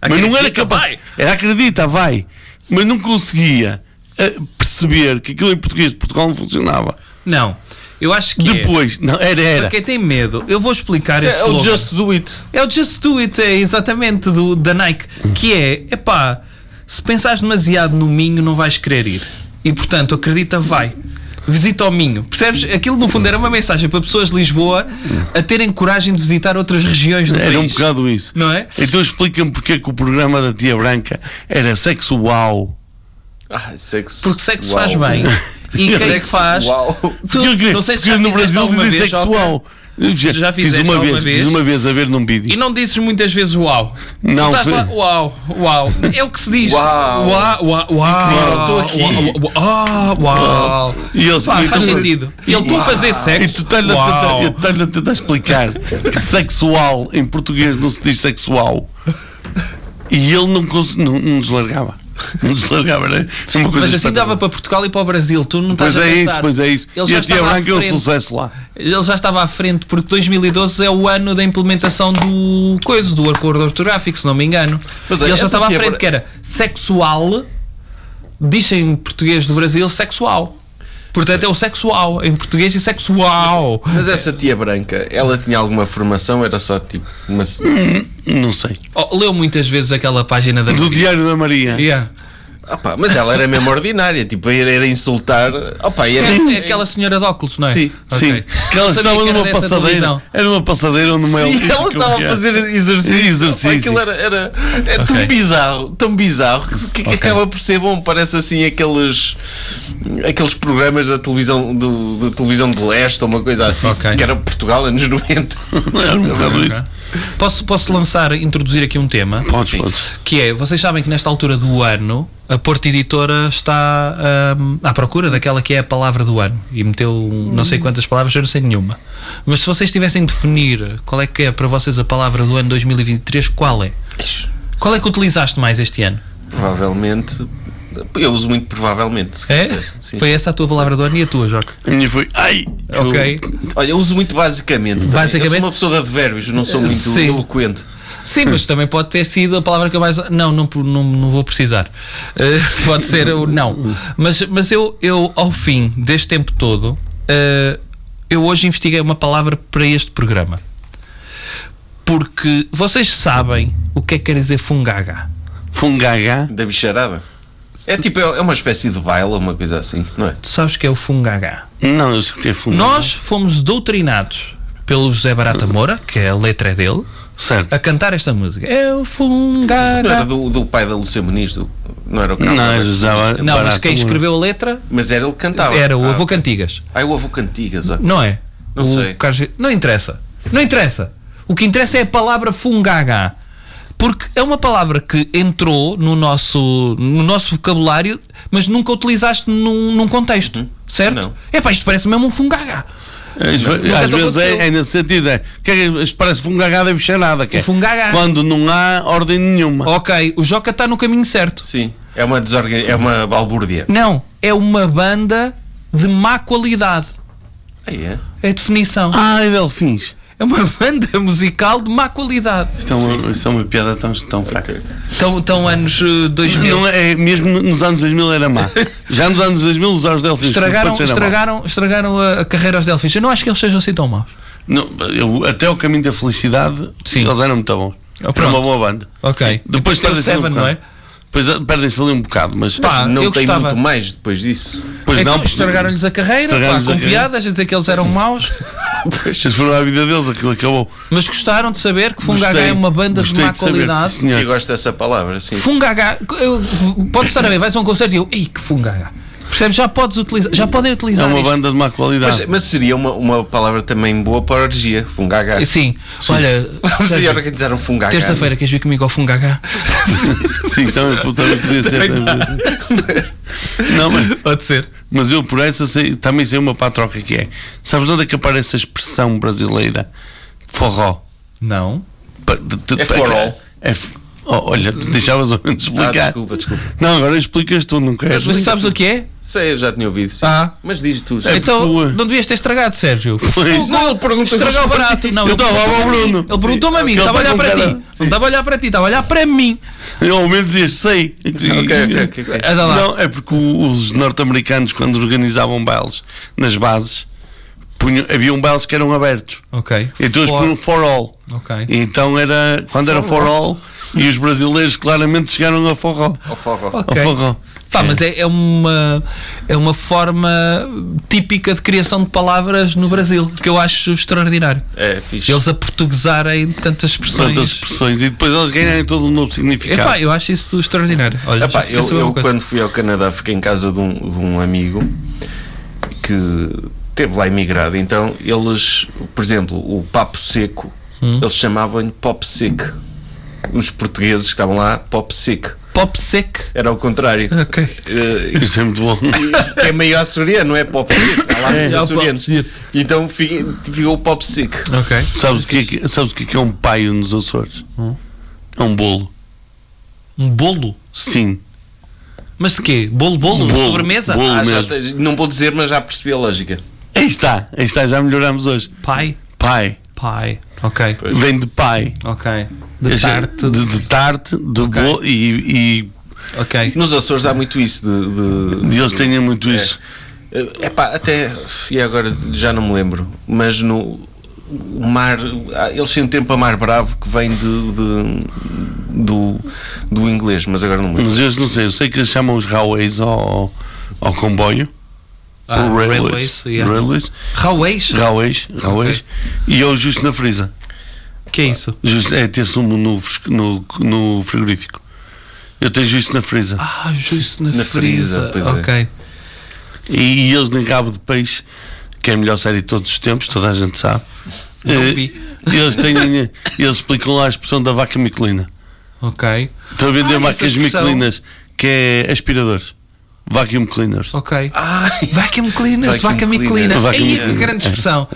Mas não era Acredita, capaz. vai. Era acredita, vai. Mas não conseguia eh, perceber que aquilo em português de Portugal não funcionava. Não. Eu acho que é. Depois, não, era, era. Para quem tem medo, eu vou explicar Isso esse é o slogan. Just Do It. É o Just Do It, é exatamente do, da Nike. Que é, epá, se pensares demasiado no Minho, não vais querer ir. E portanto, acredita, vai. Visita ao Minho. Percebes? Aquilo no fundo era uma mensagem para pessoas de Lisboa a terem coragem de visitar outras regiões do Era um país. bocado isso. Não é? Então explica-me porque é que o programa da Tia Branca era sexual. Ah, sexo. Porque sexo Uau. faz bem. E quem Sexo, faz. uau. Tu, Porque- não sei se já no fizeste Brasil alguma vez. sexual. Joca. Já fiz fizeste uma vez, vez? fiz uma vez a ver num vídeo. E não dizes muitas vezes uau. Não, tu estás lá, uau, uau. É o que se diz. Uau. Uau, uau, uau. Estou aqui. Uau, uau, uau. E eles- Pá, e faz tu- sentido. E ele, tu a fazer E sexo. tu estás-lhe a tentar, tentar explicar que sexual em português não se diz sexual. E ele não, não, não deslargava. Não É Mas assim dava para Portugal e para o Brasil. Tu não Pois estás a é pensar. isso, pois é isso. Ele e já a Tia Branca é frente. sucesso lá. Ele já estava à frente porque 2012 é o ano da implementação do coisa, do acordo ortográfico, se não me engano. Mas e olha, ele já estava à é frente para- que era sexual, diz em português do Brasil sexual. Portanto é o sexual em português e sexual. Mas essa tia branca, ela tinha alguma formação? Era só tipo. Uma... Não sei. Oh, leu muitas vezes aquela página da Do Diário da Maria. Yeah. Ah pá, mas ela era mesmo ordinária, tipo, era, era insultar. Opa, e era, É, é aquela senhora de óculos, não é? Sim, Ok. Sim, que ela estava que numa passadeira. televisão. Era uma passadeira ou numa Sim, ela estava a fazer exercício. Exercício. Opa, aquilo era, era é Ok. tão bizarro, tão bizarro que, que Ok. acaba por ser bom. Parece assim aqueles aqueles programas da televisão do, da televisão de leste ou uma coisa assim, que era Portugal anos 90. Era um bocado isso. Posso, posso lançar, introduzir aqui um tema? Podes, Sim. podes. Que é, vocês sabem que nesta altura do ano a Porta Editora está hum, à procura daquela que é a palavra do ano e meteu um- não sei quantas palavras, eu não sei nenhuma. Mas se vocês tivessem de definir qual é que é para vocês a palavra do ano 2023, qual é? Qual é que utilizaste mais este ano? Provavelmente Eu uso muito provavelmente. É? Foi essa a tua palavra do ano e a tua, Joca? A minha foi. Ai! eu- Ok. Olha, eu uso muito basicamente. também. Basicamente? Eu sou uma pessoa de advérbios, não sou muito Sim. eloquente. Sim, mas também pode ter sido a palavra que eu mais. Não, não, não, não vou precisar. Eh, pode ser o não. Mas, mas eu, eu, ao fim deste tempo todo, eh, eu hoje investiguei uma palavra para este programa. Porque vocês sabem o que é que quer dizer fungaga. Fungaga. Da bicharada. É tipo, é uma espécie de baile, uma coisa assim, não é? Tu sabes que é o fungaga? Não, eu sei que é fungaga. Nós fomos doutrinados pelo José Barata Moura, que é a letra é dele, Certo. a cantar esta música. É o Isso não era do, do pai da Lúcia Muniz, do, não era o Carlos Não, usava- Muniz. Não, mas Barata quem escreveu a letra Mas era ele que cantava. era o Ah, avô. Cantigas. Ah, o avô Cantigas. ó. Não é? Não O sei. Carlos- Não interessa. Não interessa. O que interessa é a palavra fungaga. Porque é uma palavra que entrou no nosso, no nosso vocabulário, mas nunca utilizaste num, num contexto. Certo? Não. É pá, isto parece mesmo um fungaga. Às, Nunca às te vezes é, é nesse sentido. É, que é, isto parece fungagada e bicharada. Que é. Quando não há ordem nenhuma. Ok, o Joca está no caminho certo. Sim, é uma, desorgan... é uma balbúrdia. Não, é uma banda de má qualidade. Ah, é? É a definição. Ai, Delfins. É uma banda musical de má qualidade. Isto é uma, isto é uma piada tão, tão fraca. Estão, estão anos eh, 2000. Não é, mesmo nos anos 2000 era má. Já nos anos 2000 usar os Delfins. Estragaram, estragaram, estragaram a, carreira aos Delfins. Eu não acho que eles sejam assim tão maus. Não, eu- até o caminho da felicidade, Sim. eles eram muito bons. Ah, Era uma boa banda. Ok. Sim. Depois Depois tem o ali um Seven, bocado. não é? Depois ah, perdem-se ali um bocado, mas Pá, não eu tem gostava. muito mais depois disso. pois é não, estragaram-lhes a carreira, pá, com a carreira. piadas, a dizer que eles eram maus, Eles foram à vida deles, aquilo acabou. mas gostaram de saber que Fungaga Gostei. é uma banda de má saber, qualidade. Eu gosto dessa palavra, sim. Fungaga, eu, pode estar a ver, vais a um concerto e eu, ei, que Fungaga. Percebes? Já podes utilizar, já podem É utilizar uma isto. banda de má qualidade. Mas, mas seria uma, uma palavra também boa para orgia, fungaga. Sim, olha, Vamos Sérgio, organizar um fungaga. terça-feira queres vir comigo ao Fungaga? Sim, também, também podia ser. não, mas, Pode ser. mas eu por essa sei, também sei uma patroca que é. Sabes onde é que aparece a expressão brasileira forró? Não. É forró. É, f- oh, olha, tu deixavas ao menos Ah, explicar. desculpa, desculpa. Não, agora explicas tu, não queres. Mas sabes o que é? Sei, eu já tinha ouvido. Sim. Ah. Mas diz tu já. É Então, porque- não devias ter estragado, Sérgio. Pois. Não, ele perguntou Estragar o barato. Não, Eu ele estava perguntou-me ao a mim. Bruno. Ele perguntou-me a mim, estava a olhar para cara- ti. Não estava a olhar para ti, estava a olhar para mim. Eu ao menos dizias, sei. Ok, ok, ok. Não, é porque os norte-americanos, quando organizavam bailes nas bases, punham, haviam bailes que eram abertos. Ok. Então eles punham for all. Ok. Então era, quando era for all, e os brasileiros claramente chegaram a forró. Ao forró. Ok. Ao forró. Pá, mas é, é uma, é uma forma típica de criação de palavras no Brasil, que eu acho extraordinário. É, fixe. Eles a portuguesarem tantas expressões. Tantas expressões. E depois eles ganharem todo um novo significado. Epá, eu acho isso extraordinário. Olha, Epá, eu, eu quando fui ao Canadá fiquei em casa de um, de um amigo que teve lá imigrado. Então eles, por exemplo, o papo seco, Hum. eles chamavam-lhe pop sick. Os portugueses que estavam lá, pop sick. Pop sec. Era ao contrário. Ok. Eh, Isso é muito bom. é meio açoriano, não é pop sick? Há lá muitos É, o pop açorianos. sick. Então fi- ficou o pop sick. Ok. sabes, o que é que, sabes o que é que é um paio nos Açores? É um bolo. Um bolo? Sim. Mas de quê? Bolo, bolo? Bolo, Sobremesa? bolo. Ah, já não vou dizer, mas já percebi a lógica. Aí está, aí está, já melhoramos hoje. Pai? Pai. Pai. Ok. Vem de pai. Ok. De tarte. De, de tarte, de Ok. bolo e, Ok. Nos Açores há muito isso de. de- e eles têm muito É. isso. É pá, até. E agora já não me lembro. Mas no. O mar. ah, Eles têm um tempo a mar bravo que vem de, de- do, do inglês, mas agora não me lembro. Mas eu não sei, eu sei que eles chamam os railways ao, ao comboio. Ah, o railways, yeah. railways. Railways? Railways, railways. E eu justo na frisa. que é isso? Justo, é ter sumo no, no, no frigorífico. Eu tenho justo na frisa. Ah, justo na, Na frisa. frisa, é. ok. E, e eles nem cabo de peixe, que é a melhor série de todos os tempos, toda a gente sabe. Vi. eles, têm, eles explicam lá a expressão da vaca micolina. Ok. Estão a vender Ah, vacas micolinas, que é aspiradores. Vacuum cleaners. Ok. Ai, Vacuum cleaners, Vacuum cleaners. Vacuum Aí, que cleaner. grande expressão.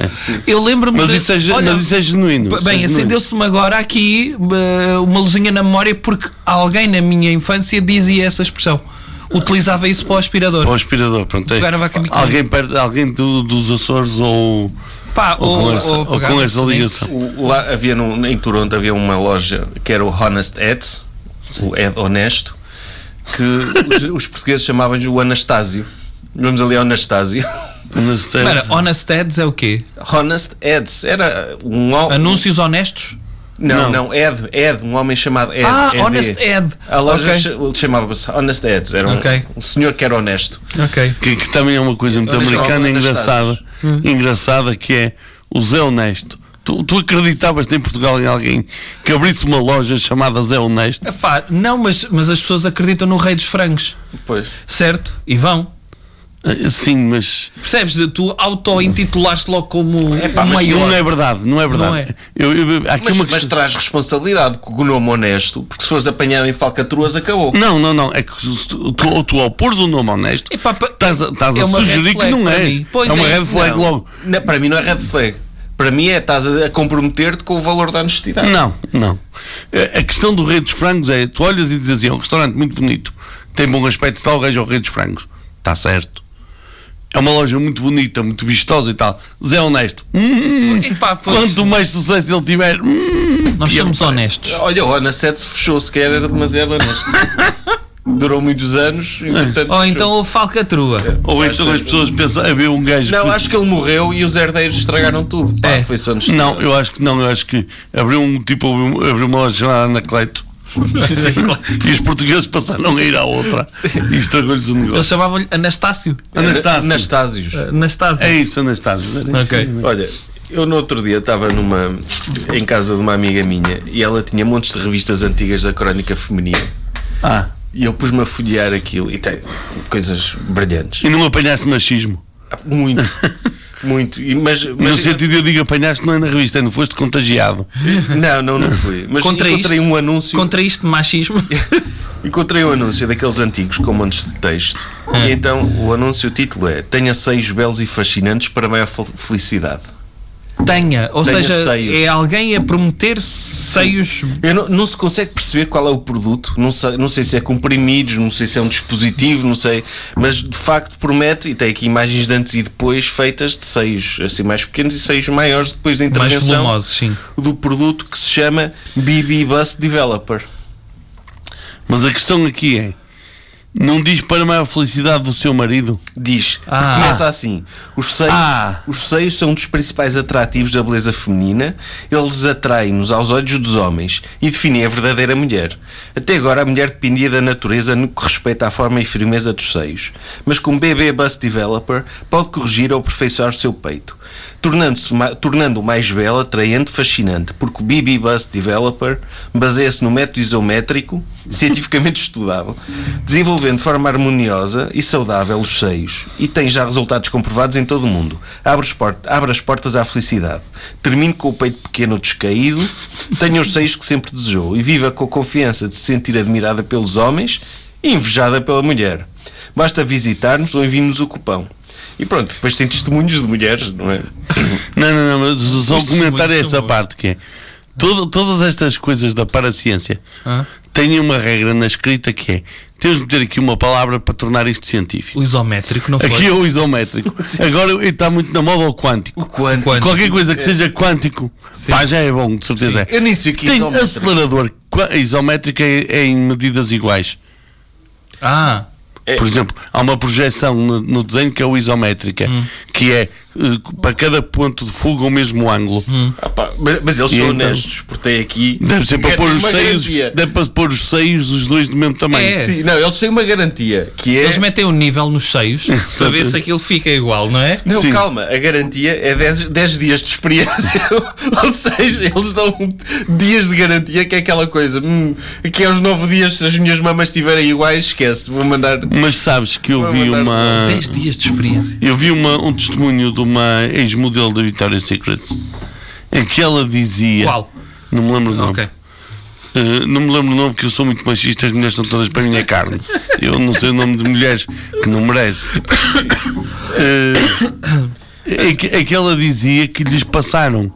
Eu lembro-me Mas de- isso, é, Olha, mas isso é genuíno. é Bem, genuíno. acendeu-se-me agora aqui eh, uma luzinha na memória porque alguém na minha infância dizia essa expressão. utilizava isso para o aspirador. Para o aspirador, pronto. é. Alguém, perto, alguém do- dos Açores ou, Pá, ou ou, com essa, ou ou com essa ligação. O- lá havia num- em Toronto havia uma loja que era o Honest Eds, o Ed Honesto, que os, os portugueses chamavam-lhe o Anastásio. Vamos ali ao Anastásio. Espera, Honest Ads é o quê? Honest Eds era um Anúncios honestos? Não, Não. não, Ed, Ed, um homem chamado Ed. Ah, ED. Honest Ed. A loja Ok. cha- chamava-se Honest Eds, era um, Ok. um senhor que era honesto. Ok. Que, que também é uma coisa muito Olha, americana e engraçada, engraçada que é o Zé Honesto. Tu, tu acreditavas em Portugal em alguém que abrisse uma loja chamada Zé Honesto? Epá, não, mas, mas as pessoas acreditam no rei dos frangos, Pois. certo? E vão. Eh, Sim, mas Percebes? Tu auto-intitulaste logo como Epá, o maior. não é verdade, não é verdade. Não é. Eu, eu- aqui Mas, uma mas traz responsabilidade com o nome honesto, porque se fores apanhado em falcatruas, acabou. Não, não, não. É que tu, tu, tu ao pôres o nome honesto, Epá, estás a, estás é a sugerir que não és. Pois é uma é red flag Não. logo. Não, para mim não é red flag. Para mim é estás a comprometer-te com o valor da honestidade. Não, não. A a questão do Rei dos Frangos é: tu olhas e dizes assim, é um restaurante muito bonito, tem bom aspecto e tal, o gajo é o Rei dos Frangos. Está certo. É uma loja muito bonita, muito vistosa e tal. Zé Honesto. Hum, Epá, quanto mais sucesso ele tiver. hum, nós somos honestos. Olha, o Ana 7 se fechou sequer, era demasiado honesto. Durou muitos anos e, portanto, Ou então o falcatrua. Ou então as pessoas pensam, havia um gajo. Não, que- acho que ele morreu e os herdeiros estragaram tudo. Pá, É. foi só. Não, eu acho que não, eu acho que abriu um tipo, abriu uma loja chamada Anacleto. e os portugueses passaram a ir à outra e estragou-lhes o Eles negócio. chamavam-lhe Anastácio. Anastácio. Anastásios. Anastácio. É isso, isso. Ok. Olha, eu no outro dia estava numa em casa de uma amiga minha e ela tinha montes de revistas antigas da crónica feminina. Ah, E eu pus-me a folhear aquilo e tem coisas brilhantes. e não apanhaste machismo? Muito, muito. E, mas, No mas sentido de eu digo apanhaste, não é na revista, não foste contagiado. não, não, não fui. Mas Contraíste? encontrei um anúncio. Contraíste machismo. Encontrei um anúncio daqueles antigos com montes de texto. E então o anúncio, o título é Tenha seios belos e fascinantes para maior fel- felicidade. Tenha. Ou Tenha seja, seios. é alguém a prometer seios. Eu não, não se consegue perceber qual é o produto, não sei, não sei se é comprimidos, não sei se é um dispositivo, não sei, mas de facto promete, e tem aqui imagens de antes e depois feitas de seios assim mais pequenos e seios maiores depois da Mais intervenção do produto que se chama BB Bus Developer. Mas a questão aqui é: não diz para a maior felicidade do seu marido? Diz, Ah. começa assim: os seios, Ah. os seios são um dos principais atrativos da beleza feminina, eles atraem-nos aos olhos dos homens e definem a verdadeira mulher. Até agora a mulher dependia da natureza no que respeita à forma e firmeza dos seios, mas com o BB Bust Developer pode corrigir ou aperfeiçoar o seu peito, tornando-o mais belo, atraente, fascinante, porque o BB Bust Developer baseia-se no método isométrico, cientificamente estudado, desenvolvendo de forma harmoniosa e saudável os seios e tem já resultados comprovados em todo o mundo. Abre, abre as portas à felicidade. Termine com o peito pequeno descaído, tenha os seios que sempre desejou e viva com a confiança de se sentir admirada pelos homens e invejada pela mulher. Basta visitar-nos ou envie-nos o cupão. E pronto, depois tem testemunhos de mulheres, não é? Não, não, não, mas só comentar testemunhos essa parte que é. todo- todas estas coisas da paraciência Hã? têm uma regra na escrita que é temos de meter aqui uma palavra para tornar isto científico. O isométrico, não foi? Aqui é o isométrico. Agora está muito na moda o quântico. quântico. Quântico. Qualquer coisa que seja quântico, pá, já é bom, de certeza. Eu nem sei o que é Tem isométrico. acelerador isométrico é, é em medidas iguais. Ah, É. Por exemplo, há uma projeção no, no desenho que é o isométrica, Hum. que é para cada ponto de fuga o mesmo ângulo. Ah, pá, mas, mas eles E são então? honestos, porque tem aqui. Deve ser para pôr os seios, garantia. deve para pôr os seios os dois do mesmo tamanho. É. Sim, não, eles têm uma garantia que é. eles metem um nível nos seios para ver se aquilo fica igual, não é? Não, Sim. calma, a garantia é 10, 10 dias de experiência. Ou seja, eles dão dias de garantia, que é aquela coisa. Hum, aqui aos 9 dias, se as minhas mamas estiverem iguais, esquece, vou mandar. Mas sabes que eu vi uma 10 dias de experiência. eu vi uma, um testemunho de uma ex-modelo da Victoria's Secret em que ela dizia Qual? não me lembro o nome Ok. Uh, não me lembro o nome porque eu sou muito machista, as mulheres são todas para a minha carne. Eu não sei o nome de mulheres que não merece. Tipo. Uh, é, que, é que ela dizia que lhes passaram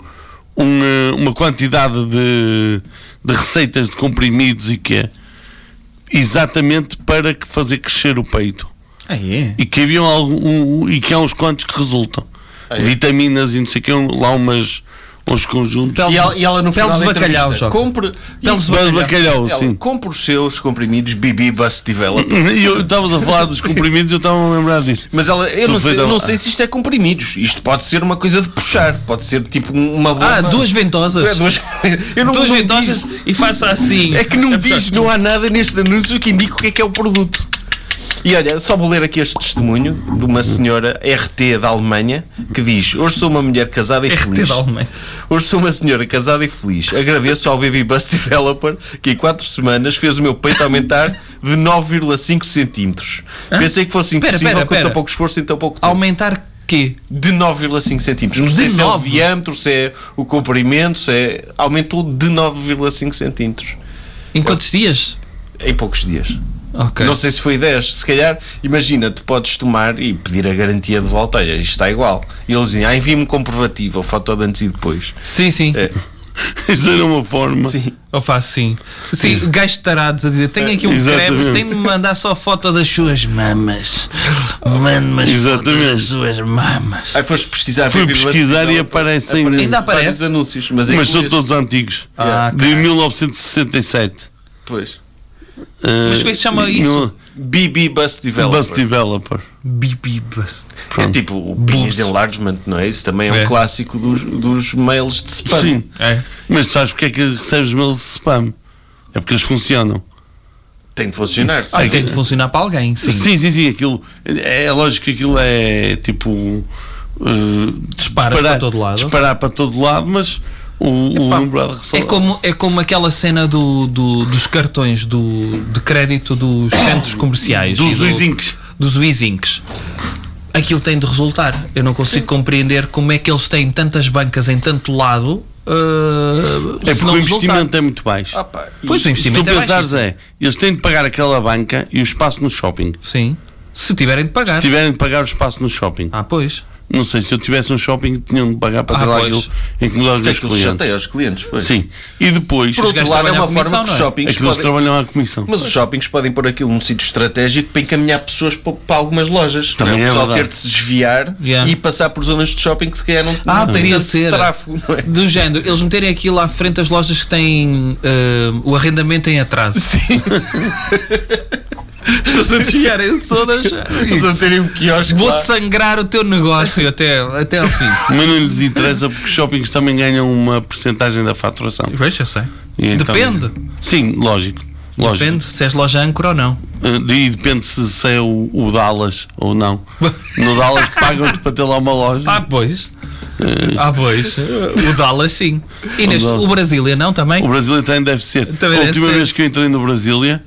um, uh, uma quantidade de, de receitas de comprimidos e que exatamente para fazer crescer o peito. Ah, é? E que haviam algum, e que há uns quantos que resultam. Vitaminas e não sei o que, lá umas, uns conjuntos. E ela, e ela no final de da bacalhau, Joca. compre bacalhau. bacalhau, ela, sim. compre os seus comprimidos BB Bust Develop. E eu estavas a falar dos comprimidos e eu estava a lembrar disso. Mas ela, eu não sei, não sei se isto é comprimidos. Isto pode ser uma coisa de puxar. Pode ser tipo uma bomba. Ah, duas ventosas. É, duas, eu não, duas não ventosas diz- e faça assim. É que não É diz, não há nada neste anúncio que indique o que é que é o produto. E olha, só vou ler aqui este testemunho de uma senhora RT da Alemanha que diz: Hoje sou uma mulher casada e RT feliz. da Alemanha. Hoje sou uma senhora casada e feliz. Agradeço ao Baby Bus Developer que em 4 semanas fez o meu peito aumentar de 9,5 centímetros. Pensei que fosse impossível pera, com pera. tão pouco esforço em tão pouco tempo. Aumentar quê? De 9,5 centímetros. Não sei De se é o diâmetro, se é o comprimento, se é. Aumentou de 9,5 centímetros. Em quantos dias? Em poucos dias. Ok. Não sei se foi 10. Se calhar, imagina, tu podes tomar e pedir a garantia de volta. Olha, isto está igual. E eles dizem, ah, envie-me comprovativo, a foto de antes e depois. Sim, sim. É, Isso era uma forma. sim. Eu faço sim. Sim, gajos tarados a dizer: tenho aqui um Exatamente. creme, tem de me mandar só foto das suas mamas. Mande-me as fotos das suas mamas. Aí foste pesquisar. Fui pesquisar e aparecem- Ainda vários aparece? anúncios, mas, em Mas são todos antigos. Ah, de 1967. Pois. Mas como é que se chama isso? BB Bus Developer. Bus Developer. Bibi bust. É tipo o penis enlargement, não é? Isso também é, É. um clássico dos, dos mails de spam. Sim. É. Mas sabes porque é que recebes mails de spam? É porque eles funcionam. Tem de funcionar. Ah, sim. tem de funcionar para alguém, sim. Sim, sim, sim. aquilo, é, é lógico que aquilo é tipo. uh, Disparas disparar- para todo lado. Disparar para todo lado, mas o, o número de É como, é como aquela cena do, do- dos cartões do, de crédito dos centros comerciais. Dos do- Wizinks. Dos Wizinks. Aquilo tem de resultar. Eu não consigo compreender como é que eles têm tantas bancas em tanto lado. uh, É porque o resultar. investimento é muito baixo. Ah, pá, Pois o Se tu investimento é pensares baixíssimo. é, eles têm de pagar aquela banca e o espaço no shopping. Sim. Se tiverem de pagar. Se tiverem de pagar o espaço no shopping. Ah, pois. Não sei, se eu tivesse um shopping, tinham de pagar para Ah, pois. aquilo, incomodar os meus clientes. chateia aos clientes. pois. Sim. E depois, Por outro lado, é uma forma que os é? shoppings é podem... trabalham à comissão. Mas os shoppings podem pôr aquilo num sítio estratégico para encaminhar pessoas para, para algumas lojas. Também não é O pessoal ter de se desviar Yeah. e passar por zonas de shopping que se calhar não, Ah, não tem ser. tráfego, não é? Do género, eles meterem aquilo à frente das lojas que têm uh, o arrendamento em atraso. Sim. Desviarem-se todas. Eles a terem um quiosque Vou lá. sangrar o teu negócio até, até ao fim. Mas não lhes interessa porque os shoppings também ganham uma porcentagem da faturação. Veja, eu sei. E então- Depende. Sim, lógico. lógico. Depende se és loja âncora ou não. Uh, E depende se, se é o, o Dallas ou não. No Dallas pagam-te para ter lá uma loja. Ah, pois. Ah, pois. O Dallas, sim. E neste, Dallas. o Brasília, não também? O Brasília também deve ser. Também a última ser. vez que eu entrei no Brasília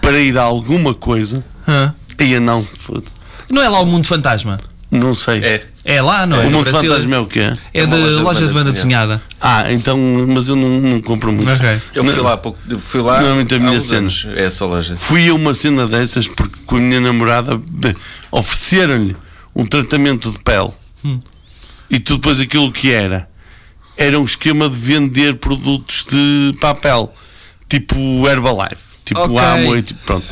para ir a alguma coisa, Hã? aí não, foda. Não é lá o Mundo Fantasma? não sei. É. É lá, não é? o mundo fantasma é o quê? É É uma de loja de loja de banda banda desenhada. Ah, então, mas eu não, não compro muito. Ok. Eu fui lá há pouco. eu Fui lá Não é muito a há minha uns cena. anos. É essa loja. Fui a uma cena dessas porque com a minha namorada ofereceram-lhe um tratamento de pele e tu depois aquilo que era era um esquema de vender produtos de papel tipo Herbalife, tipo Ok. Amway, tipo, pronto.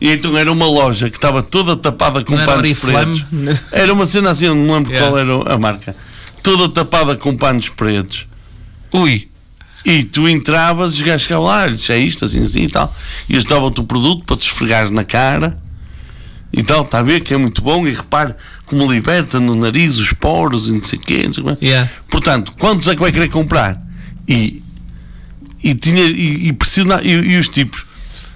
E então era uma loja que estava toda tapada com panos pretos. Era uma cena assim, eu não me lembro Yeah. qual era a marca. Toda tapada com panos pretos. Ui. E tu entravas, os gajos chegavam lá, é isto, assim, assim e tal. E eles davam-te o produto para te esfregares na cara e tal, está a ver que é muito bom. E repare como liberta no nariz os poros e não sei o quê. Não sei o quê. Yeah. Portanto, quantos é que vai querer comprar? E, e, tinha, e, e, pressiona- e, e os tipos,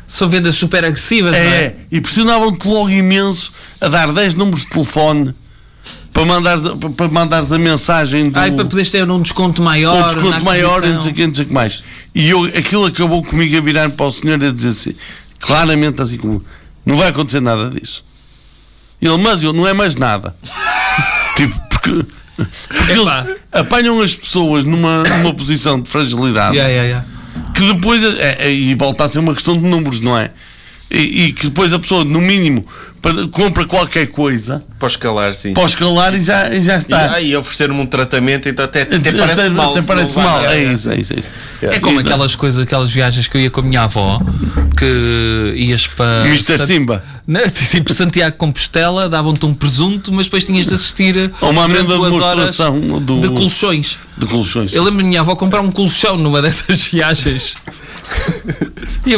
São vendas super agressivas, não é, é? e pressionavam-te logo imenso a dar 10 números de telefone para mandares, para, mandares a mensagem do. Ai, para poderes ter um desconto maior. um desconto maior e não sei o que, não sei o que mais. E eu, aquilo acabou comigo a virar para o senhor e a dizer assim, claramente assim como, não vai acontecer nada disso. Ele, mas eu, não é mais nada. tipo, porque, porque eles apanham as pessoas numa, numa posição de fragilidade Yeah, yeah, yeah. Que depois, é, é- e volta a ser uma questão de números, não é? E, e que depois a pessoa, no mínimo, para- compra qualquer coisa, Para escalar, sim. pode escalar e já, e já E, está. ah, e oferecer-me um tratamento, então até, até parece Até- mal. até parece mal. dar. É isso, é isso. é. É como E- aquelas coisas, aquelas viagens que eu ia com a minha avó, que ias para. Mr. Sant- Simba. Não, tipo Santiago de Compostela, davam-te um presunto, mas depois tinhas de assistir A uma amenda horas demonstração do- de colchões. De colchões. Eu lembro da minha avó comprar um colchão numa dessas viagens. E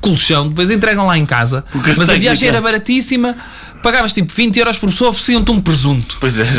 colchão, depois entregam lá em casa. Porque Mas a viagem era baratíssima, pagavas tipo 20 euros por pessoa, ofereciam-te um presunto. Pois é.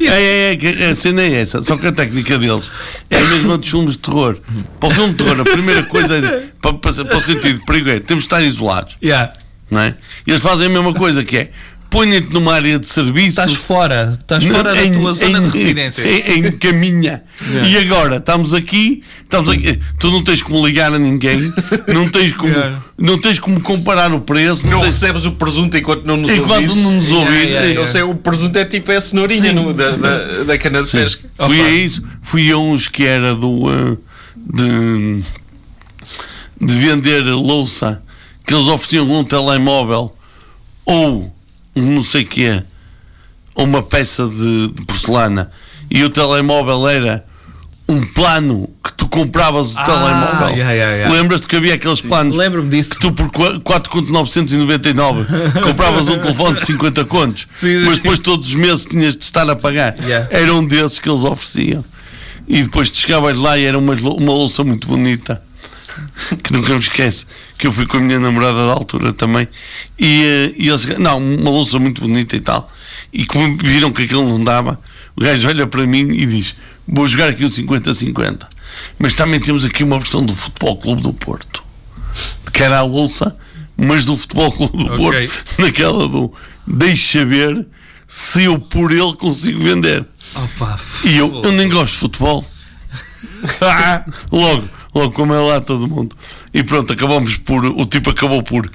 É, é, é, que a cena é essa, só que a técnica deles é a mesma dos filmes de terror. Para o filme de terror, a primeira coisa é, para, para, para o sentido de perigo é temos de estar isolados, Yeah. não é? E eles fazem a mesma coisa que é põem-te numa área de serviço. Estás fora, estás fora da em- tua zona em- de residência. Em, em caminha. E agora, estamos aqui, estamos aqui. Tu não tens como ligar a ninguém, não tens como, Yeah. não tens como comparar o preço, não Não tens, recebes o presunto enquanto não nos enquanto ouvires. não nos Yeah, ouvir. yeah, yeah. Eu sei, o presunto é tipo a cenourinha no- da, da, da cana de pesca. Fui a isso, fui a uns que era do uh, de, de vender louça que eles ofereciam um telemóvel ou não sei que ou uma peça de, de porcelana e o telemóvel era um plano que tu compravas o Ah, telemóvel. yeah, yeah, yeah. Lembras-te que havia aqueles planos Lembro-me disso. que tu por 4.999 compravas um telefone de 50 contos, Sim, sim. mas depois todos os meses tinhas de estar a pagar. Era um desses que eles ofereciam. E depois te chegavas lá e era uma, uma louça muito bonita. Que nunca me esquece. Que eu fui com a minha namorada da altura também. E, eh, e eles, não, uma louça muito bonita e tal. E como viram que aquilo não dava, o gajo olha para mim e diz: Vou jogar aqui o 50-50. Mas também temos aqui uma versão do Futebol Clube do Porto que era a louça, mas do Futebol Clube do Ok. Porto, naquela do deixa ver se eu por ele consigo vender. Opa, E eu, eu nem gosto de futebol. logo, logo, como é lá todo mundo. E pronto, acabamos por. O tipo acabou por,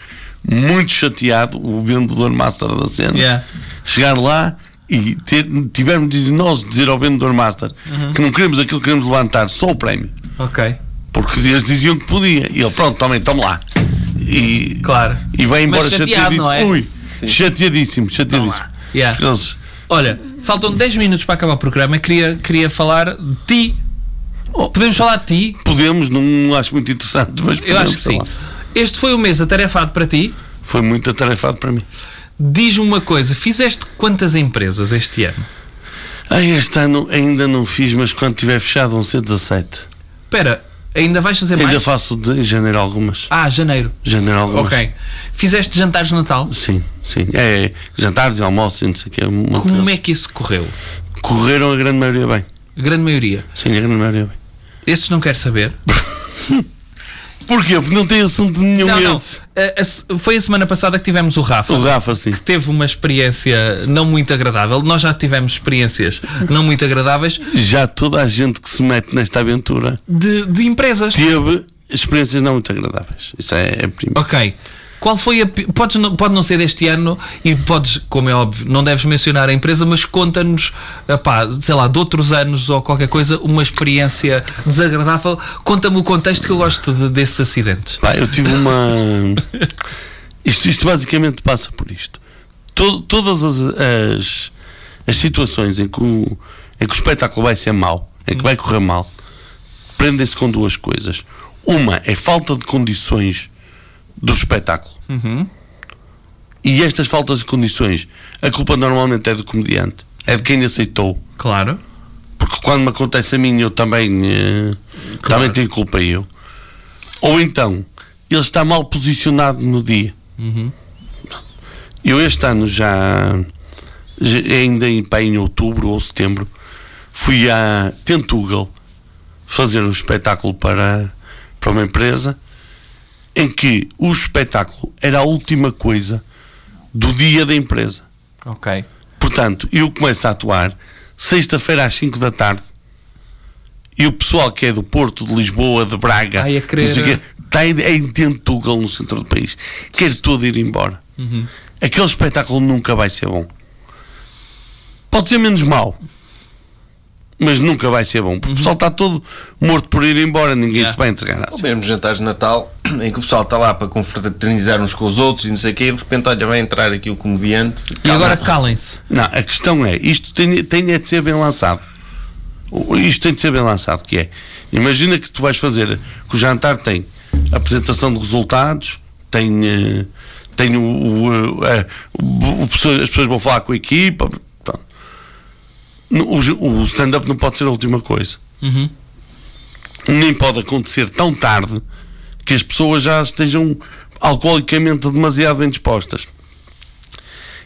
muito chateado, o vendedor master da cena, Yeah. chegar lá e ter, tivermos de nós dizer ao vendedor master Uhum. que não queremos aquilo que queremos levantar, só o prémio. ok. Porque eles diziam que podia. E ele, pronto, também, toma lá. E, Claro. e vai embora Mas chateado, chateadíssimo. não é? Ui, chateadíssimo, chateadíssimo. Yeah. Olha, faltam 10 minutos para acabar o programa. Queria, queria falar de ti. Oh, Podemos falar de ti? podemos, não acho muito interessante, mas Eu acho que sim. Este foi o mês atarefado para ti. Foi muito atarefado para mim. Diz-me uma coisa: fizeste quantas empresas este ano? Ah, este ano ainda não fiz, mas quando tiver fechado vão ser 17. Espera, ainda vais fazer Ainda mais? faço de janeiro algumas. Ah, janeiro. Janeiro algumas. Ok. Fizeste jantares de Natal? Sim, sim. É, jantares e almoços e não sei o que. Como é que isso correu? Correram a grande maioria bem. A grande maioria. Sim, a grande maioria bem. Esses não quero saber. Porquê? Porque não tem assunto nenhum Não, não. A- a foi a semana passada que tivemos o Rafa. O Rafa, sim. Teve uma experiência não muito agradável. Nós já tivemos experiências não muito agradáveis Já toda a gente que se mete nesta aventura de, de empresas. teve experiências não muito agradáveis. Isso é, é primeiro. Ok. Qual foi a. Podes, não- pode não ser deste ano e podes, como é óbvio, não deves mencionar a empresa, mas conta-nos, epá, sei lá, de outros anos ou qualquer coisa, uma experiência desagradável. Conta-me o contexto que eu gosto de- desses acidentes. Pá, eu tive uma. Isto, isto basicamente passa por isto. To- todas as, as, as situações em que, o, em que o espetáculo vai ser mau, em que vai correr mal, prendem-se com duas coisas. Uma é falta de condições do espetáculo. E estas faltas de condições, a culpa normalmente é do comediante, é de quem aceitou. Claro. Porque quando me acontece a mim, eu também, eh, também tenho culpa eu. Ou então, ele está mal posicionado no dia. Eu este ano já, já ainda em, pá, em outubro ou setembro, fui a Tentugal fazer um espetáculo para, para uma empresa em que o espetáculo era a última coisa do dia da empresa. Ok. Portanto, eu começo a atuar sexta-feira às 5 da tarde e o pessoal que é do Porto, de Lisboa, de Braga, Ai, a querer- está em, em Tentugal, no centro do país, quer todo ir embora. Uhum. Aquele espetáculo nunca vai ser bom. Pode ser menos mau, mas nunca vai ser bom. Porque o pessoal está todo morto por ir embora, ninguém Yeah. se vai entregar. Ou mesmo jantares de Natal, em que o pessoal está lá para confraternizar uns com os outros e não sei o quê, e de repente, olha, vai entrar aqui o comediante. E agora calem-se. Não, a questão é, isto tem, tem é de ser bem lançado. Isto tem de ser bem lançado, que é, imagina que tu vais fazer, que o jantar tem apresentação de resultados, tem, eh, tem o, o, eh, o- o as pessoas vão falar com a equipa, pronto. O stand-up não pode ser a última coisa. Uhum. Nem pode acontecer tão tarde que as pessoas já estejam alcoolicamente demasiado bem dispostas.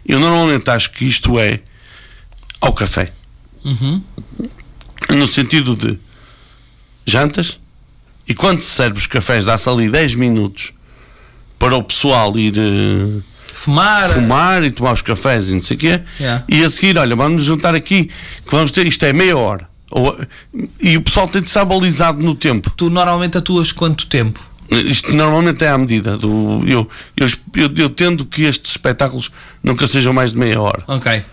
Eu normalmente acho que isto é ao café. Uhum. No sentido de jantas e quando se serve os cafés dá-se ali 10 minutos para o pessoal ir eh, Fumar. fumar e tomar os cafés e não sei o quê. Yeah. E a seguir, olha, vamos juntar aqui que vamos ter, isto é meia hora. Ou- e o pessoal tem de estar balizado no tempo. Tu normalmente atuas quanto tempo? Isto normalmente é à medida do. Eu, eu, eu, eu tendo que estes espetáculos nunca sejam mais de meia hora. Ok.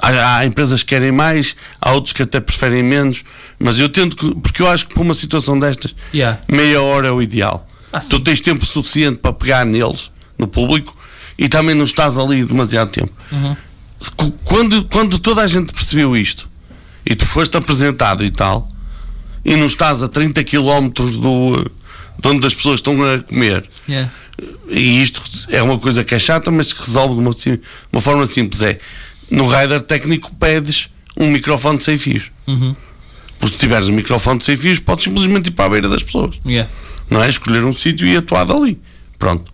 Há, há empresas que querem mais, há outros que até preferem menos, mas eu tento que. Porque eu acho que para uma situação destas, Yeah. meia hora é o ideal. Ah, tu tens tempo suficiente para pegar neles, no público, e também não estás ali demasiado tempo. Uhum. Qu- Quando, quando toda a gente percebeu isto, e tu foste apresentado e tal, e não estás a 30 km do, de onde as pessoas estão a comer, Yeah. e isto é uma coisa que é chata, mas que resolve de uma, sim- uma forma simples. É no rider técnico pedes um microfone sem fios. Uhum. Porque se tiveres um microfone sem fios, podes simplesmente ir para a beira das pessoas. Yeah. Não é? Escolher um sítio e atuar dali. Pronto.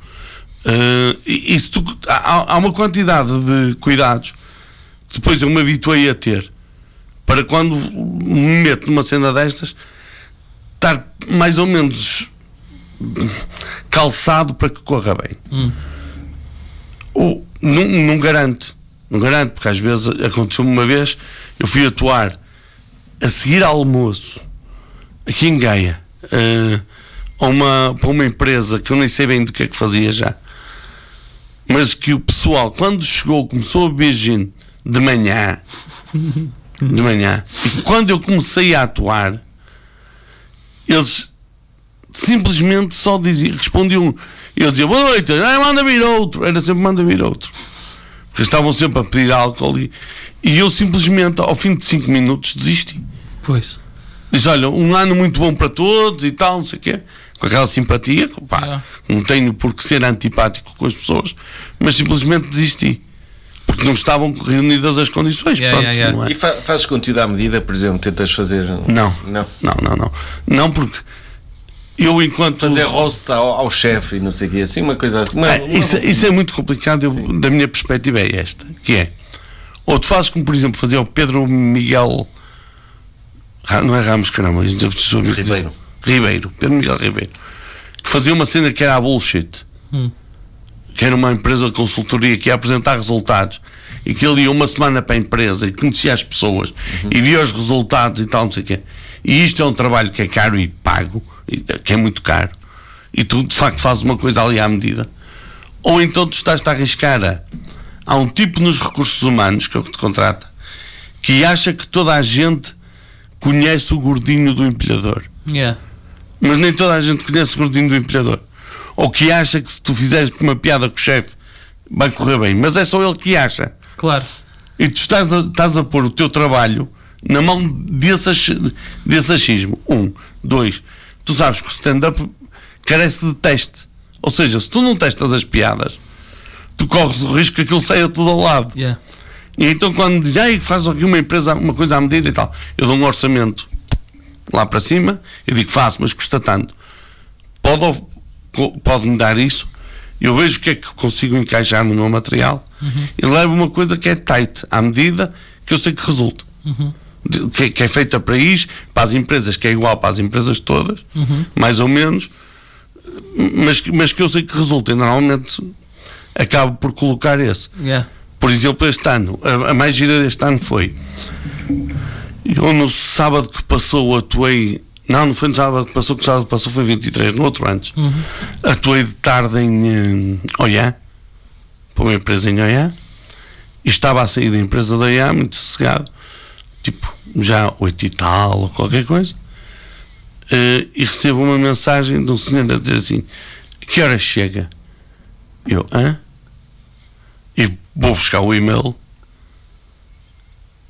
Eh, e, e tu- há, há uma quantidade de cuidados que depois eu me habituei a ter para quando me meto numa cena destas estar mais ou menos calçado para que corra bem. O, não, não garante, não garante, porque às vezes aconteceu uma vez, eu fui atuar a seguir ao almoço aqui em Gaia eh, a uma, para uma empresa que eu nem sei bem do que é que fazia já, mas que o pessoal, quando chegou, começou a gin de manhã, de manhã, e quando eu comecei a atuar, eles simplesmente só diziam, respondiam, eu dizia boa noite, ah, manda vir outro, era sempre manda vir outro, porque estavam sempre a pedir álcool e, e eu simplesmente, ao fim de 5 minutos, desisti. Pois. Diz, olha, um ano muito bom para todos e tal, não sei o quê, com aquela simpatia, que, pá, Yeah. não tenho por que ser antipático com as pessoas, mas simplesmente desisti. Porque não estavam reunidas as condições. Yeah, pronto, yeah, yeah. não é? E fa- fazes conteúdo à medida, por exemplo, tentas fazer. Não. Não. Não, não, não. Não, porque eu enquanto. Fazer roast ao, ao chefe e não sei o quê, assim, uma coisa assim. Uma- É, uma- isso, isso é muito complicado. eu- da minha perspectiva é esta: que é. Ou tu fazes como, por exemplo, fazia o Pedro Miguel. Não é Ramos, caramba. Ribeiro. Ribeiro. Pedro Miguel Ribeiro. Que fazia uma cena que era a bullshit. Hum. Que era uma empresa de consultoria que ia apresentar resultados. E que ele ia uma semana para a empresa e conhecia as pessoas e via os resultados e tal, não sei o quê. E isto é um trabalho que é caro e pago, que é muito caro. E tu de facto fazes uma coisa ali à medida. Ou então tu estás-te a arriscar a. Há um tipo nos recursos humanos, que é o que te contrata, que acha que toda a gente conhece o gordinho do empilhador. Yeah. Mas nem toda a gente conhece o gordinho do empilhador. Ou que acha que se tu fizeres uma piada com o chefe vai correr bem. Mas é só ele que acha. Claro. E tu estás a, estás a pôr o teu trabalho na mão desse, desse achismo. Um. Dois. Tu sabes que o stand-up carece de teste. Ou seja, se tu não testas as piadas, tu corres o risco que aquilo saia tudo ao lado. Yeah. E então quando diz, ai, faz aqui uma empresa, uma coisa à medida e tal, eu dou um orçamento lá para cima, eu digo, faço, mas custa tanto. Pode, of- co- pode me dar isso, eu vejo o que é que consigo encaixar no meu material e levo uma coisa que é tight, à medida que eu sei que resulta. De- Que, é feita para isso, para as empresas, que é igual para as empresas todas, mais ou menos, mas, que- mas que eu sei que resulta. E normalmente acabo por colocar esse. Yeah. Por exemplo, este ano, a, a mais gira deste ano foi. Eu no sábado que passou atuei. Não, não foi no sábado que passou, que sábado passou foi 23, no outro antes. Atuei de tarde em eh, Oiã, para uma empresa em Oiã, e estava a sair da empresa de Oiã, muito sossegado, tipo, já oito e tal, ou qualquer coisa, eh, e recebo uma mensagem de um senhor a dizer assim: que hora chega? Eu, hã? E vou buscar o e-mail.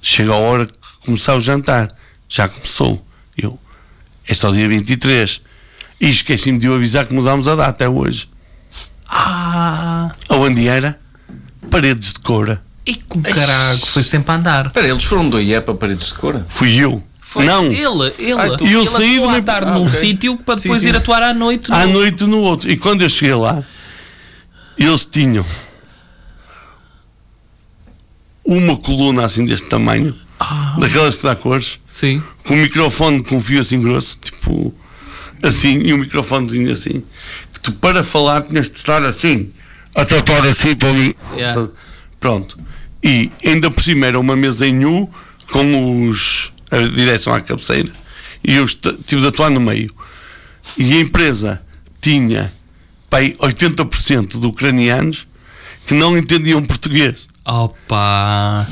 Chega a hora de começar o jantar. Já começou. Eu, é só dia 23. E esqueci-me de o avisar que mudámos a data, é hoje. Ah, Aonde era? Paredes de Coura. E com caralho, foi sempre a andar. Espera, eles foram do IE para paredes de cora? Fui eu. Foi Não. ele, ele. Ah, tu- E eu ele saí atuou do à meu- tarde Ah, num ok. sítio para Sim, depois sim. ir atuar à noite. à no- noite no outro. E quando eu cheguei lá, eles tinham uma coluna assim deste tamanho, daquelas que dá cores, Sim. com um microfone com fio assim grosso, tipo assim, e um microfonezinho assim, que tu para falar tinhas de estar assim, a tratar assim para mim. Yeah. Pronto. E ainda por cima era uma mesa em U com os a direção à cabeceira e eu tive de atuar no meio. E a empresa tinha pai, 80% de ucranianos que não entendiam português. Opa.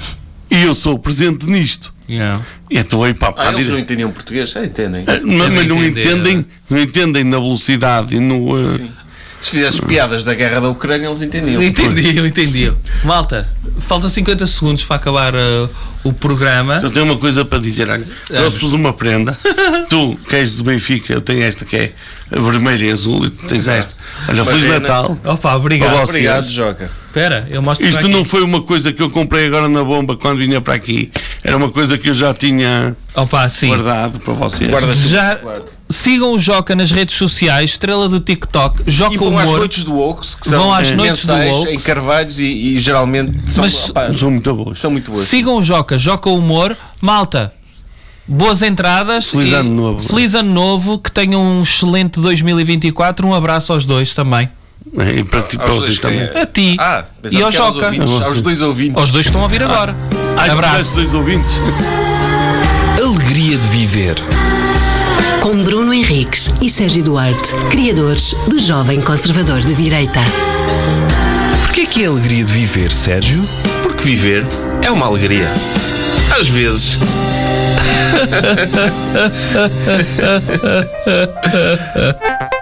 E eu sou presente nisto. Yeah. E estou aí para, para Ah, eles não entendiam português? Ah, entendem. Ah, mas, mas não entendem, não entendem na velocidade e no. ah, Se fizesse piadas da guerra da Ucrânia, eles entendiam. Entendi, eu entendi. Malta, faltam 50 segundos para acabar uh, o programa. Eu tenho uma coisa para dizer, olha, trouxe-vos uma prenda. tu, que és do Benfica, eu tenho esta que é vermelha e azul, e tu tens esta. Olha, Feliz. Natal. Opa, obrigado. Obrigado, Joca. Espera, eu mostro Isto aqui. não foi uma coisa que eu comprei agora na bomba quando vinha para aqui. Era uma coisa que eu já tinha Opa, sim. guardado para vocês. Guarda-chuva Já sigam o Joca nas redes sociais, estrela do TikTok, Joca E vão às Humor. noites do Oaks, que são Vão às eh, noites do Oaks. em Carvalhos e, e geralmente são, Mas- opá, São muito boas. são muito boas. Sigam o Joca, Joca Humor. Malta, boas entradas. Feliz ano novo. Feliz ano novo, que tenham um excelente 2024. Um abraço aos dois também. E para, ti, para Aos vocês dois, também. é? A ti Ah, e ao Joca. ouvintes, aos dois ouvintes. Aos dois que estão a ouvir agora. Ah, se tivesse Abraço. dois ouvintes. Alegria de viver. Com Bruno Henriques e Sérgio Duarte, criadores do Jovem Conservador de Direita. Porquê que é alegria de viver, Sérgio? Porque viver é uma alegria. Às vezes.